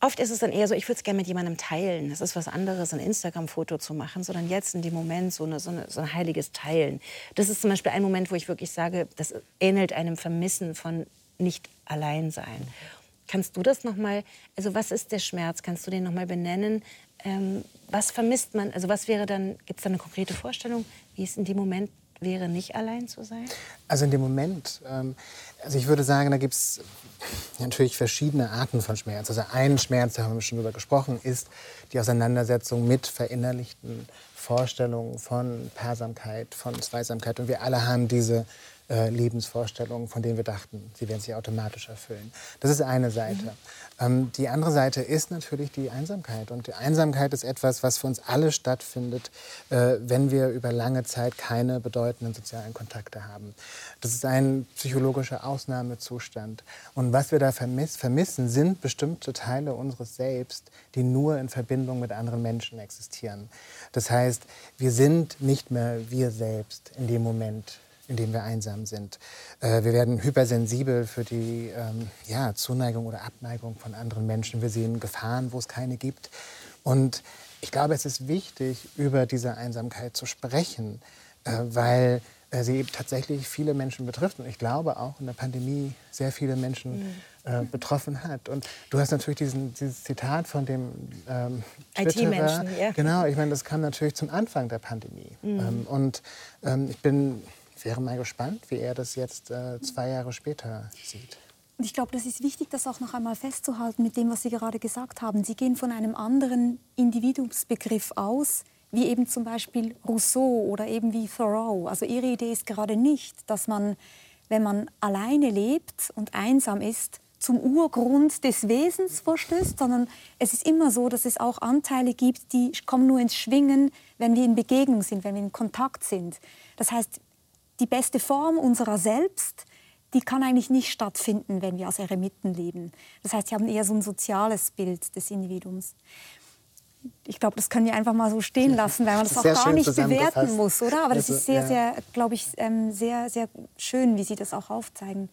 oft ist es dann eher so, ich würde es gerne mit jemandem teilen. Das ist was anderes, ein Instagram-Foto zu machen, sondern jetzt in dem Moment so, eine, so, eine, so ein heiliges Teilen. Das ist zum Beispiel ein Moment, wo ich wirklich sage, das ähnelt einem Vermissen von nicht allein sein. Kannst du das noch mal, also was ist der Schmerz? Kannst du den noch mal benennen? Ähm, was vermisst man? Also was wäre dann, gibt es da eine konkrete Vorstellung, wie es in dem Moment wäre, nicht allein zu sein? Also in dem Moment, ähm, also ich würde sagen, da gibt es natürlich verschiedene Arten von Schmerz. Also ein Schmerz, da haben wir schon drüber gesprochen, ist die Auseinandersetzung mit verinnerlichten Vorstellungen von Persamkeit, von Zweisamkeit. Und wir alle haben diese äh, Lebensvorstellungen, von denen wir dachten, sie werden sich automatisch erfüllen. Das ist eine Seite. Mhm. Ähm, die andere Seite ist natürlich die Einsamkeit. Und die Einsamkeit ist etwas, was für uns alle stattfindet, äh, wenn wir über lange Zeit keine bedeutenden sozialen Kontakte haben. Das ist ein psychologischer Ausnahmezustand. Und was wir da vermiss vermissen, sind bestimmte Teile unseres Selbst, die nur in Verbindung mit anderen Menschen existieren. Das heißt, wir sind nicht mehr wir selbst in dem Moment, in dem wir einsam sind. Äh, wir werden hypersensibel für die ähm, ja, Zuneigung oder Abneigung von anderen Menschen. Wir sehen Gefahren, wo es keine gibt. Und ich glaube, es ist wichtig, über diese Einsamkeit zu sprechen, äh, weil äh, sie tatsächlich viele Menschen betrifft und ich glaube auch in der Pandemie sehr viele Menschen mhm. äh, betroffen hat. Und du hast natürlich diesen, dieses Zitat von dem ähm, IT-Menschen, ja. Genau, ich meine, das kam natürlich zum Anfang der Pandemie. Mhm. Ähm, und ähm, ich bin wäre mal gespannt, wie er das jetzt äh, zwei Jahre später sieht. Und ich glaube, das ist wichtig, das auch noch einmal festzuhalten mit dem, was Sie gerade gesagt haben. Sie gehen von einem anderen Individuumsbegriff aus, wie eben zum Beispiel Rousseau oder eben wie Thoreau. Also Ihre Idee ist gerade nicht, dass man, wenn man alleine lebt und einsam ist, zum Urgrund des Wesens verstößt, sondern es ist immer so, dass es auch Anteile gibt, die kommen nur ins Schwingen, wenn wir in Begegnung sind, wenn wir in Kontakt sind. Das heißt, die beste Form unserer selbst, die kann eigentlich nicht stattfinden, wenn wir als Eremiten leben. Das heißt, sie haben eher so ein soziales Bild des Individuums. Ich glaube, das können wir einfach mal so stehen lassen, weil man das, das auch gar nicht bewerten muss, oder? Aber das also, ist sehr, ja. sehr, glaube ich, ähm, sehr, sehr schön, wie Sie das auch aufzeigen.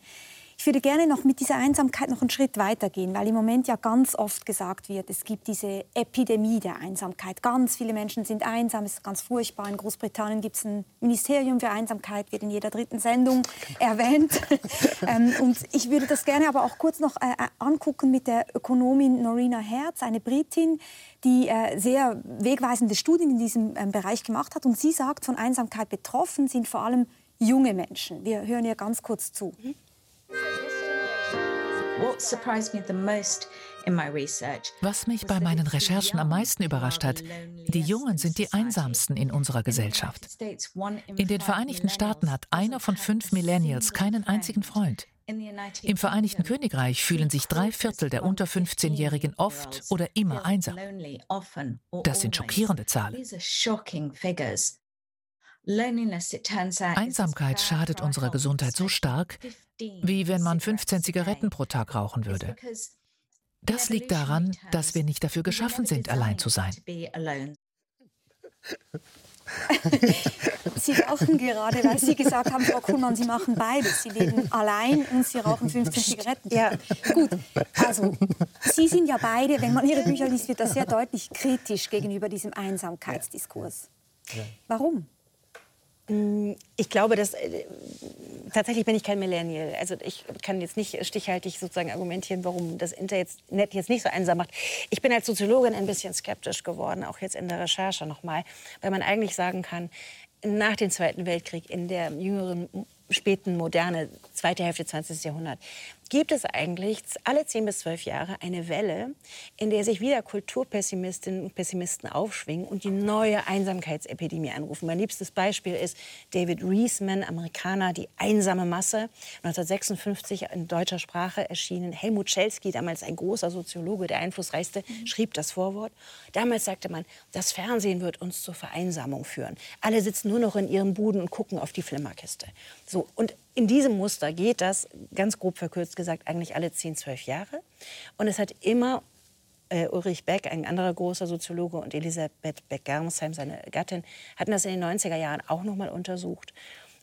Ich würde gerne noch mit dieser Einsamkeit noch einen Schritt weitergehen, weil im Moment ja ganz oft gesagt wird, es gibt diese Epidemie der Einsamkeit. Ganz viele Menschen sind einsam, es ist ganz furchtbar. In Großbritannien gibt es ein Ministerium für Einsamkeit, wird in jeder dritten Sendung <laughs> erwähnt. <laughs> ähm, und ich würde das gerne aber auch kurz noch äh, äh, angucken mit der Ökonomin Norina Herz, eine Britin, die äh, sehr wegweisende Studien in diesem äh, Bereich gemacht hat. Und sie sagt, von Einsamkeit betroffen sind vor allem junge Menschen. Wir hören ihr ganz kurz zu. Mhm. Was mich bei meinen Recherchen am meisten überrascht hat, die Jungen sind die einsamsten in unserer Gesellschaft. In den Vereinigten Staaten hat einer von fünf Millennials keinen einzigen Freund. Im Vereinigten Königreich fühlen sich drei Viertel der unter 15-Jährigen oft oder immer einsam. Das sind schockierende Zahlen. Einsamkeit schadet unserer Gesundheit so stark, wie wenn man 15 Zigaretten pro Tag rauchen würde. Das liegt daran, dass wir nicht dafür geschaffen sind, allein zu sein. Sie rauchen gerade, weil Sie gesagt haben, Frau Kuhlmann, Sie machen beides. Sie leben allein und Sie rauchen 15 Zigaretten. Ja, gut. Also, Sie sind ja beide, wenn man Ihre Bücher liest, wird das sehr deutlich kritisch gegenüber diesem Einsamkeitsdiskurs. Warum? Mm, ich glaube, dass äh, tatsächlich bin ich kein Millennial. Also ich kann jetzt nicht stichhaltig sozusagen argumentieren, warum das Internet jetzt nicht so einsam macht. Ich bin als Soziologin ein bisschen skeptisch geworden, auch jetzt in der Recherche nochmal, weil man eigentlich sagen kann, nach dem Zweiten Weltkrieg in der jüngeren späten Moderne, zweite Hälfte 20. Jahrhundert, gibt es eigentlich alle 10 bis 12 Jahre eine Welle, in der sich wieder Kulturpessimistinnen und Pessimisten aufschwingen und die neue Einsamkeitsepidemie anrufen. Mein liebstes Beispiel ist David Reisman, Amerikaner, Die einsame Masse, 1956 in deutscher Sprache erschienen. Helmut Schelsky, damals ein großer Soziologe, der einflussreichste, mhm. schrieb das Vorwort. Damals sagte man, das Fernsehen wird uns zur Vereinsamung führen. Alle sitzen nur noch in ihren Buden und gucken auf die Flimmerkiste. So, und in diesem Muster geht das, ganz grob verkürzt gesagt, eigentlich alle 10, 12 Jahre. Und es hat immer äh, Ulrich Beck, ein anderer großer Soziologe, und Elisabeth Beck-Germsheim, seine Gattin, hatten das in den 90er Jahren auch noch mal untersucht.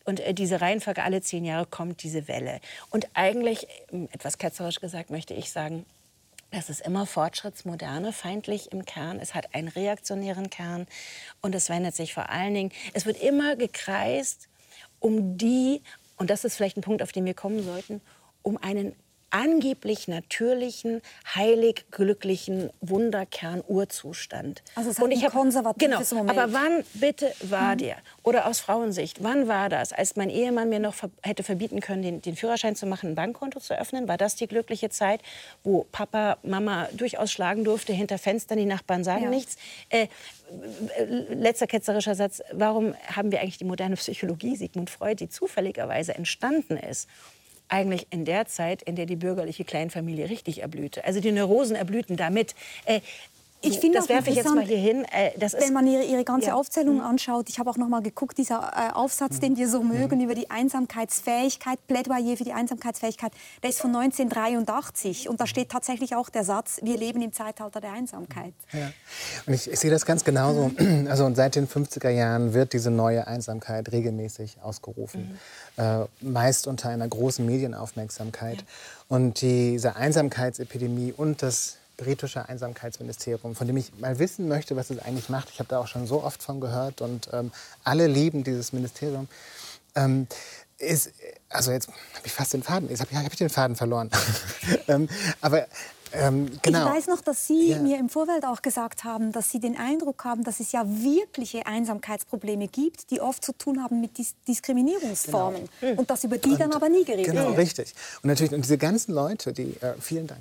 Und äh, diese Reihenfolge alle zehn Jahre kommt diese Welle. Und eigentlich, ähm, etwas ketzerisch gesagt, möchte ich sagen, das ist immer fortschrittsmoderne, feindlich im Kern. Es hat einen reaktionären Kern und es wendet sich vor allen Dingen, es wird immer gekreist um die und das ist vielleicht ein Punkt, auf den wir kommen sollten, um einen angeblich natürlichen, heilig glücklichen Wunderkern-Urzustand. Also es hat und ich ein konservatives genau, Moment. Aber wann bitte war mhm. der? Oder aus Frauensicht, wann war das, als mein Ehemann mir noch ver hätte verbieten können, den, den, Führerschein zu machen, ein Bankkonto zu öffnen? War das die glückliche Zeit, wo Papa Mama durchaus schlagen durfte, hinter Fenstern die Nachbarn sagen ja. nichts? Äh, letzter ketzerischer Satz, warum haben wir eigentlich die moderne Psychologie, Sigmund Freud, die zufälligerweise entstanden ist? Eigentlich in der Zeit, in der die bürgerliche Kleinfamilie richtig erblühte. Also die Neurosen erblühten damit. Äh, ich finde das werfe ich jetzt mal hier hin. Äh, wenn man ihre, ihre ganze ja. Aufzählung mhm. anschaut, ich habe auch noch mal geguckt, dieser äh, Aufsatz, mhm. den wir so mögen, mhm. über die Einsamkeitsfähigkeit, Plädoyer für die Einsamkeitsfähigkeit, der ist von 1983 und da steht tatsächlich auch der Satz: Wir leben im Zeitalter der Einsamkeit. Ja. Und ich, ich sehe das ganz genauso. Also und seit den 50er Jahren wird diese neue Einsamkeit regelmäßig ausgerufen, mhm. äh, meist unter einer großen Medienaufmerksamkeit. Ja. Und diese Einsamkeitsepidemie und das britische Einsamkeitsministerium, von dem ich mal wissen möchte, was es eigentlich macht. Ich habe da auch schon so oft von gehört und ähm, alle lieben dieses Ministerium. Ähm, ist, also jetzt habe ich fast den Faden, jetzt habe ich, hab ich den Faden verloren. <laughs> ähm, aber ähm, genau. Ich weiß noch, dass Sie ja. mir im Vorfeld auch gesagt haben, dass Sie den Eindruck haben, dass es ja wirkliche Einsamkeitsprobleme gibt, die oft zu tun haben mit Dis Diskriminierungsformen. Genau. Und dass über die und, dann aber nie geredet genau, wird. Genau, richtig. Und natürlich, und diese ganzen Leute, die, äh, vielen Dank.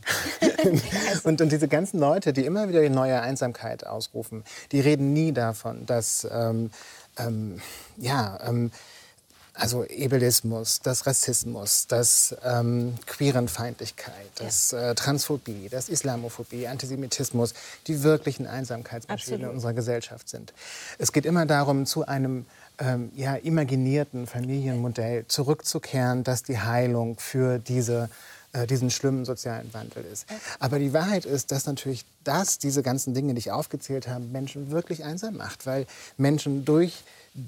<laughs> und, und diese ganzen Leute, die immer wieder die neue Einsamkeit ausrufen, die reden nie davon, dass, ähm, ähm, ja, ähm, also Ebelismus, das Rassismus, das ähm, Queerenfeindlichkeit, das äh, Transphobie, das Islamophobie, Antisemitismus, die wirklichen Einsamkeitsmaschinen in unserer Gesellschaft sind. Es geht immer darum, zu einem ähm, ja, imaginierten Familienmodell zurückzukehren, das die Heilung für diese äh, diesen schlimmen sozialen Wandel ist. Aber die Wahrheit ist, dass natürlich das, diese ganzen Dinge, die ich aufgezählt habe, Menschen wirklich einsam macht, weil Menschen durch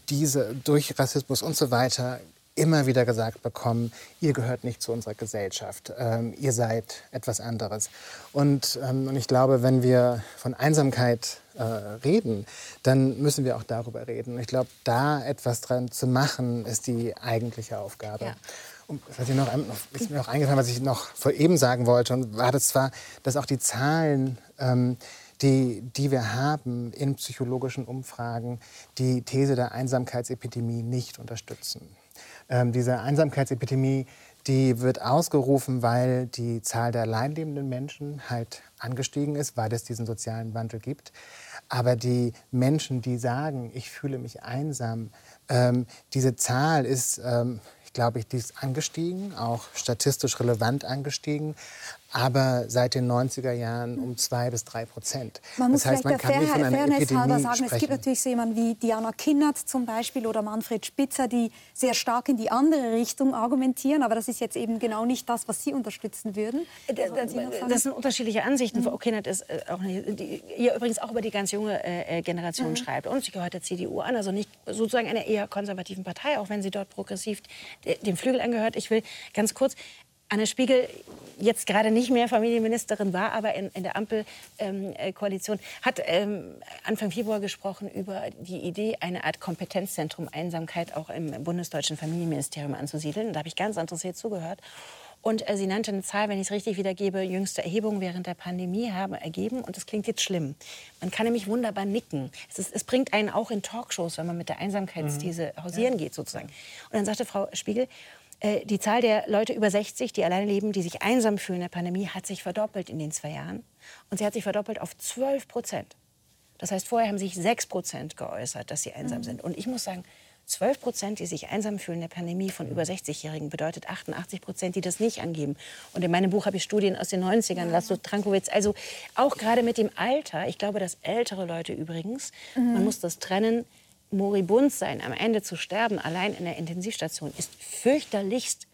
diese durch Rassismus und so weiter immer wieder gesagt bekommen, ihr gehört nicht zu unserer Gesellschaft, ähm, ihr seid etwas anderes. Und, ähm, und ich glaube, wenn wir von Einsamkeit äh, reden, dann müssen wir auch darüber reden. Ich glaube, da etwas dran zu machen, ist die eigentliche Aufgabe. Ja. Was ich noch, ist mir noch eingefallen, was ich noch vor eben sagen wollte, und war das zwar, dass auch die Zahlen ähm, die, die wir haben in psychologischen Umfragen, die These der Einsamkeitsepidemie nicht unterstützen. Ähm, diese Einsamkeitsepidemie, die wird ausgerufen, weil die Zahl der alleinlebenden Menschen halt angestiegen ist, weil es diesen sozialen Wandel gibt. Aber die Menschen, die sagen, ich fühle mich einsam, ähm, diese Zahl ist, ähm, glaube ich, die ist angestiegen, auch statistisch relevant angestiegen aber seit den 90er Jahren um zwei bis drei Prozent. Man muss das heißt, man kann nicht von einer Fairness Epidemie halber sagen, sprechen. es gibt natürlich so jemanden wie Diana Kinnert zum Beispiel oder Manfred Spitzer, die sehr stark in die andere Richtung argumentieren, aber das ist jetzt eben genau nicht das, was Sie unterstützen würden. Also, das, sind unterschiedliche Ansichten. Mhm. Frau Kinnert ist äh, auch eine, die ihr übrigens auch über die ganz junge äh, äh, Generation mhm. schreibt und sie gehört der CDU an, also nicht sozusagen einer eher konservativen Partei, auch wenn sie dort progressiv dem Flügel angehört. Ich will ganz kurz Anne Spiegel jetzt gerade nicht mehr Familienministerin war, aber in, in der Ampelkoalition, ähm, hat ähm, Anfang Februar gesprochen über die Idee, eine Art Kompetenzzentrum Einsamkeit auch im bundesdeutschen Familienministerium anzusiedeln. Da habe ich ganz interessiert zugehört. Und äh, sie nannte eine Zahl, wenn ich es richtig wiedergebe, jüngste Erhebungen während der Pandemie haben ergeben. Und das klingt jetzt schlimm. Man kann nämlich wunderbar nicken. Es, ist, es bringt einen auch in Talkshows, wenn man mit der Einsamkeitsthese mhm. hausieren ja. geht sozusagen. Und dann sagte Frau Spiegel, äh, die Zahl der Leute über 60, die alleine leben, die sich einsam fühlen in der Pandemie, hat sich verdoppelt in den zwei Jahren. Und sie hat sich verdoppelt auf 12 Prozent. Das heißt, vorher haben sich 6 Prozent geäußert, dass sie einsam mhm. sind. Und ich muss sagen, 12 Prozent, die sich einsam fühlen in der Pandemie von über 60-Jährigen, bedeutet 88 Prozent, die das nicht angeben. Und in meinem Buch habe ich Studien aus den 90ern, Laszlo Trankowitz. Also auch gerade mit dem Alter, ich glaube, dass ältere Leute übrigens, mhm. man muss das trennen, moribund sein, am Ende zu sterben, allein in der Intensivstation, ist fürchterlichst.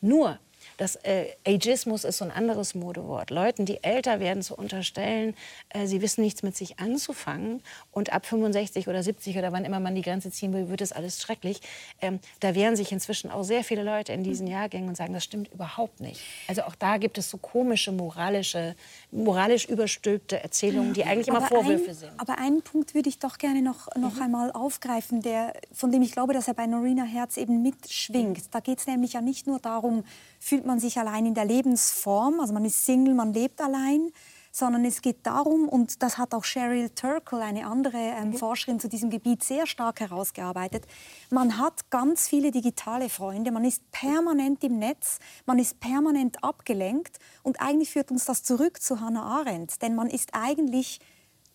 Nur das äh, Ageismus ist so ein anderes Modewort. Leuten, die älter werden, zu unterstellen, äh, sie wissen nichts mit sich anzufangen und ab 65 oder 70 oder wann immer man die Grenze ziehen will, wird es alles schrecklich. Ähm, da wehren sich inzwischen auch sehr viele Leute in diesen Jahrgängen und sagen, das stimmt überhaupt nicht. Also auch da gibt es so komische moralische, moralisch überstülpte Erzählungen, die eigentlich immer aber Vorwürfe ein, sind. Aber einen Punkt würde ich doch gerne noch, noch mhm. einmal aufgreifen, der, von dem ich glaube, dass er bei Norina Herz eben mitschwingt. Da geht es nämlich ja nicht nur darum, fühlt man sich allein in der Lebensform, also man ist Single, man lebt allein, sondern es geht darum, und das hat auch Cheryl Turkle, eine andere ähm, mhm. Forscherin zu diesem Gebiet, sehr stark herausgearbeitet, man hat ganz viele digitale Freunde, man ist permanent im Netz, man ist permanent abgelenkt und eigentlich führt uns das zurück zu Hannah Arendt, denn man ist eigentlich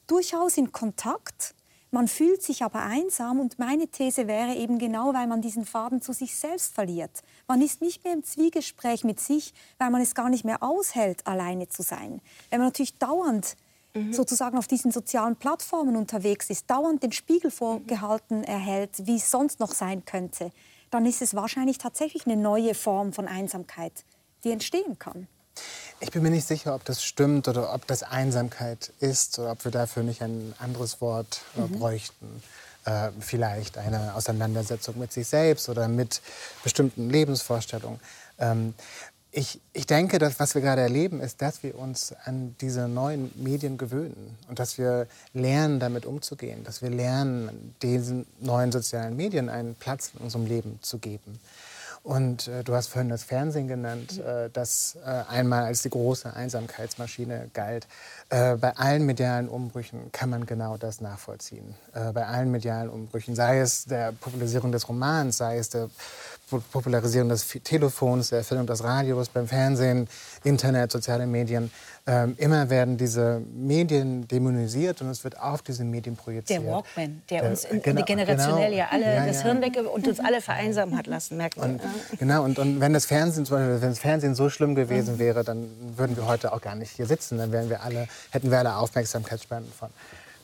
durchaus in Kontakt, man fühlt sich aber einsam und meine These wäre eben genau, weil man diesen Faden zu sich selbst verliert. Man ist nicht mehr im Zwiegespräch mit sich, weil man es gar nicht mehr aushält, alleine zu sein. Wenn man natürlich dauernd mhm. sozusagen auf diesen sozialen Plattformen unterwegs ist, dauernd den Spiegel vorgehalten erhält, wie es sonst noch sein könnte, dann ist es wahrscheinlich tatsächlich eine neue Form von Einsamkeit, die entstehen kann. Ich bin mir nicht sicher, ob das stimmt oder ob das Einsamkeit ist oder ob wir dafür nicht ein anderes Wort äh, mhm. bräuchten. Äh, vielleicht eine Auseinandersetzung mit sich selbst oder mit bestimmten Lebensvorstellungen. Ähm, ich, ich, denke, dass was wir gerade erleben, ist, dass wir uns an diese neuen Medien gewöhnen und dass wir lernen, damit umzugehen, dass wir lernen, diesen neuen sozialen Medien einen Platz in unserem Leben zu geben. Und äh, du hast vorhin das Fernsehen genannt, äh, das äh, einmal als die große Einsamkeitsmaschine galt. Äh, bei allen medialen Umbrüchen kann man genau das nachvollziehen. Äh, bei allen medialen Umbrüchen, sei es der Popularisierung des Romans, sei es der Popularisierung des Telefons, der Erfindung des Radios, beim Fernsehen, Internet, soziale Medien. Ähm, immer werden diese Medien dämonisiert und es wird auf diese Medien projiziert. Der Walkman, der, der uns in, genau, generationell genau, ja alle ja, das ja. Hirn weg und uns alle vereinsamen hat lassen, merkt man. Genau, und, und wenn das Fernsehen wenn das Fernsehen so schlimm gewesen mhm. wäre, dann würden wir heute auch gar nicht hier sitzen. Dann wären wir alle, hätten wir alle Aufmerksamkeitsspannen von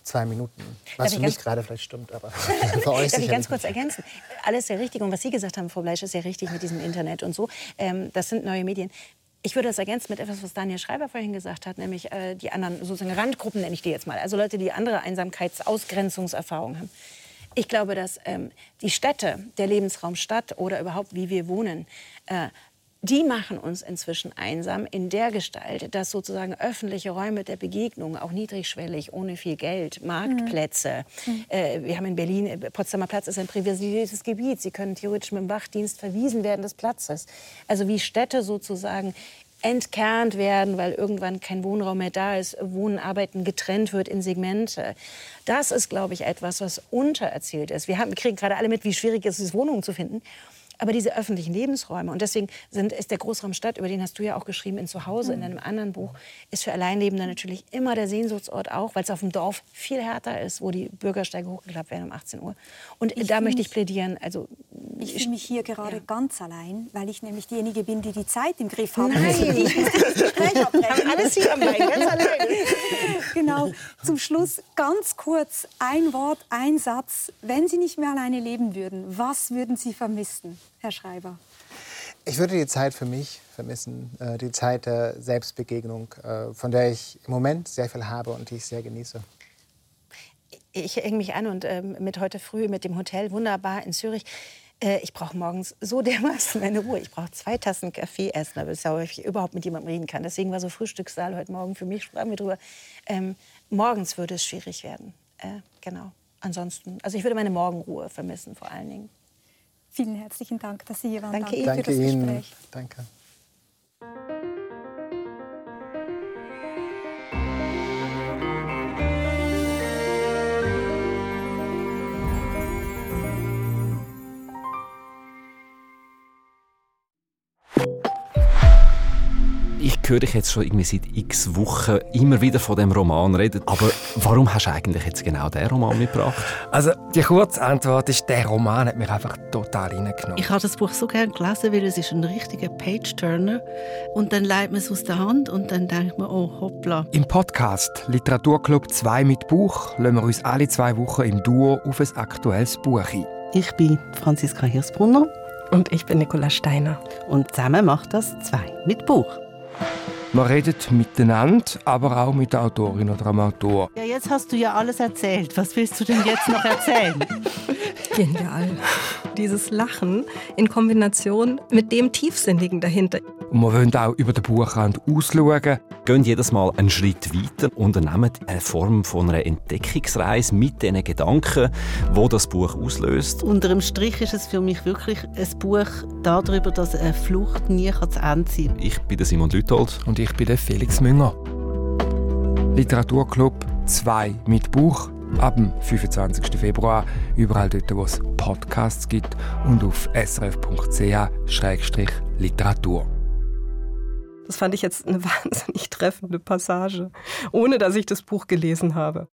zwei Minuten. Was für mich gerade vielleicht stimmt, aber <laughs> für euch Darf ich ganz kurz ergänzen? Alles sehr richtig. Und was Sie gesagt haben, Frau Bleisch, ist sehr richtig mit diesem Internet und so. Ähm, das sind neue Medien. Ich würde das ergänzen mit etwas, was Daniel Schreiber vorhin gesagt hat, nämlich äh, die anderen sozusagen Randgruppen, nenne ich die jetzt mal. Also Leute, die andere Einsamkeitsausgrenzungserfahrungen haben. Ich glaube, dass ähm, die Städte, der Lebensraum Stadt oder überhaupt wie wir wohnen, äh, die machen uns inzwischen einsam in der Gestalt, dass sozusagen öffentliche Räume der Begegnung, auch niedrigschwellig, ohne viel Geld, Marktplätze, mhm. äh, wir haben in Berlin, äh, Potsdamer Platz ist ein privilegiertes Gebiet, Sie können theoretisch mit dem Wachdienst verwiesen werden des Platzes. Also wie Städte sozusagen entkernt werden, weil irgendwann kein Wohnraum mehr da ist, Wohnen, Arbeiten getrennt wird in Segmente. Das ist, glaube ich, etwas, was untererzählt ist. Wir, haben, wir kriegen gerade alle mit, wie schwierig es ist, Wohnungen zu finden aber diese öffentlichen Lebensräume. Und deswegen sind, ist der Großraum Stadt, über den hast du ja auch geschrieben, in Zuhause, in einem anderen Buch, ist für Alleinlebende natürlich immer der Sehnsuchtsort auch, weil es auf dem Dorf viel härter ist, wo die Bürgersteige hochgeklappt werden um 18 Uhr. Und ich da möchte ich plädieren. Also, ich fühle mich hier gerade ja. ganz allein, weil ich nämlich diejenige bin, die die Zeit im Griff hat. Nein, <laughs> ich muss das Gespräch <laughs> abbrechen. alles hier am Bein, ganz alleine. <laughs> genau. Zum Schluss ganz kurz ein Wort, ein Satz. Wenn Sie nicht mehr alleine leben würden, was würden Sie vermissen? Herr Schreiber? Ich würde die Zeit für mich vermissen, äh, die Zeit der Selbstbegegnung, äh, von der ich im Moment sehr viel habe und die ich sehr genieße. Ich hänge mich an und ähm, mit heute früh mit dem Hotel wunderbar in Zürich Äh, ich brauche morgens so dermaßen meine Ruhe. Ich brauche zwei Tassen Kaffee essen, aber ich überhaupt mit jemandem reden kann. Deswegen war so Frühstückssaal heute Morgen für mich, sprachen wir drüber. Ähm, morgens würde es schwierig werden. Äh, genau. Ansonsten, also ich würde meine Morgenruhe vermissen vor allen Dingen. Vielen herzlichen Dank, dass Sie hier waren. Danke, Danke für das Ihnen. Gespräch. Danke. Höre dich jetzt schon irgendwie seit x Wochen immer wieder von dem Roman reden. Aber warum hast du eigentlich jetzt genau den Roman mitgebracht? Also die kurze Antwort ist, der Roman hat mich einfach total reingenommen. Ich habe das Buch so gerne gelesen, weil es ist ein richtiger Page-Turner. Und dann leitet man es aus der Hand und dann denkt man, oh hoppla. Im Podcast Literaturclub 2 mit Buch lassen wir uns alle zwei Wochen im Duo auf ein aktuelles Buch ein. Ich bin Franziska Hirsbrunner Und ich bin Nicola Steiner. und zusammen macht das zwei mit Buch. Wir reden miteinander, aber auch mit der Autorin oder dem Autor. Ja, jetzt hast du ja alles erzählt. Was willst du denn jetzt noch erzählen? <laughs> Genial. Dieses Lachen in Kombination mit dem Tiefsinnigen dahinter. Und wir wollen auch über den Buchrand ausschauen. Gehen jedes Mal einen Schritt weiter und unternehmen eine Form von einer Entdeckungsreise mit den Gedanken, wo das Buch auslöst. Unter dem Strich ist es für mich wirklich ein Buch darüber, dass eine Flucht nie zu Ende sein kann. Ich bin der Simon Lüthold. Und ich bin der Felix Münger. Literaturclub 2 mit Buch ab dem 25. Februar überall dort, wo es Podcasts gibt und auf srf.ch-literatur. Das fand ich jetzt eine <laughs> wahnsinnig treffende Passage, ohne dass ich das Buch gelesen habe.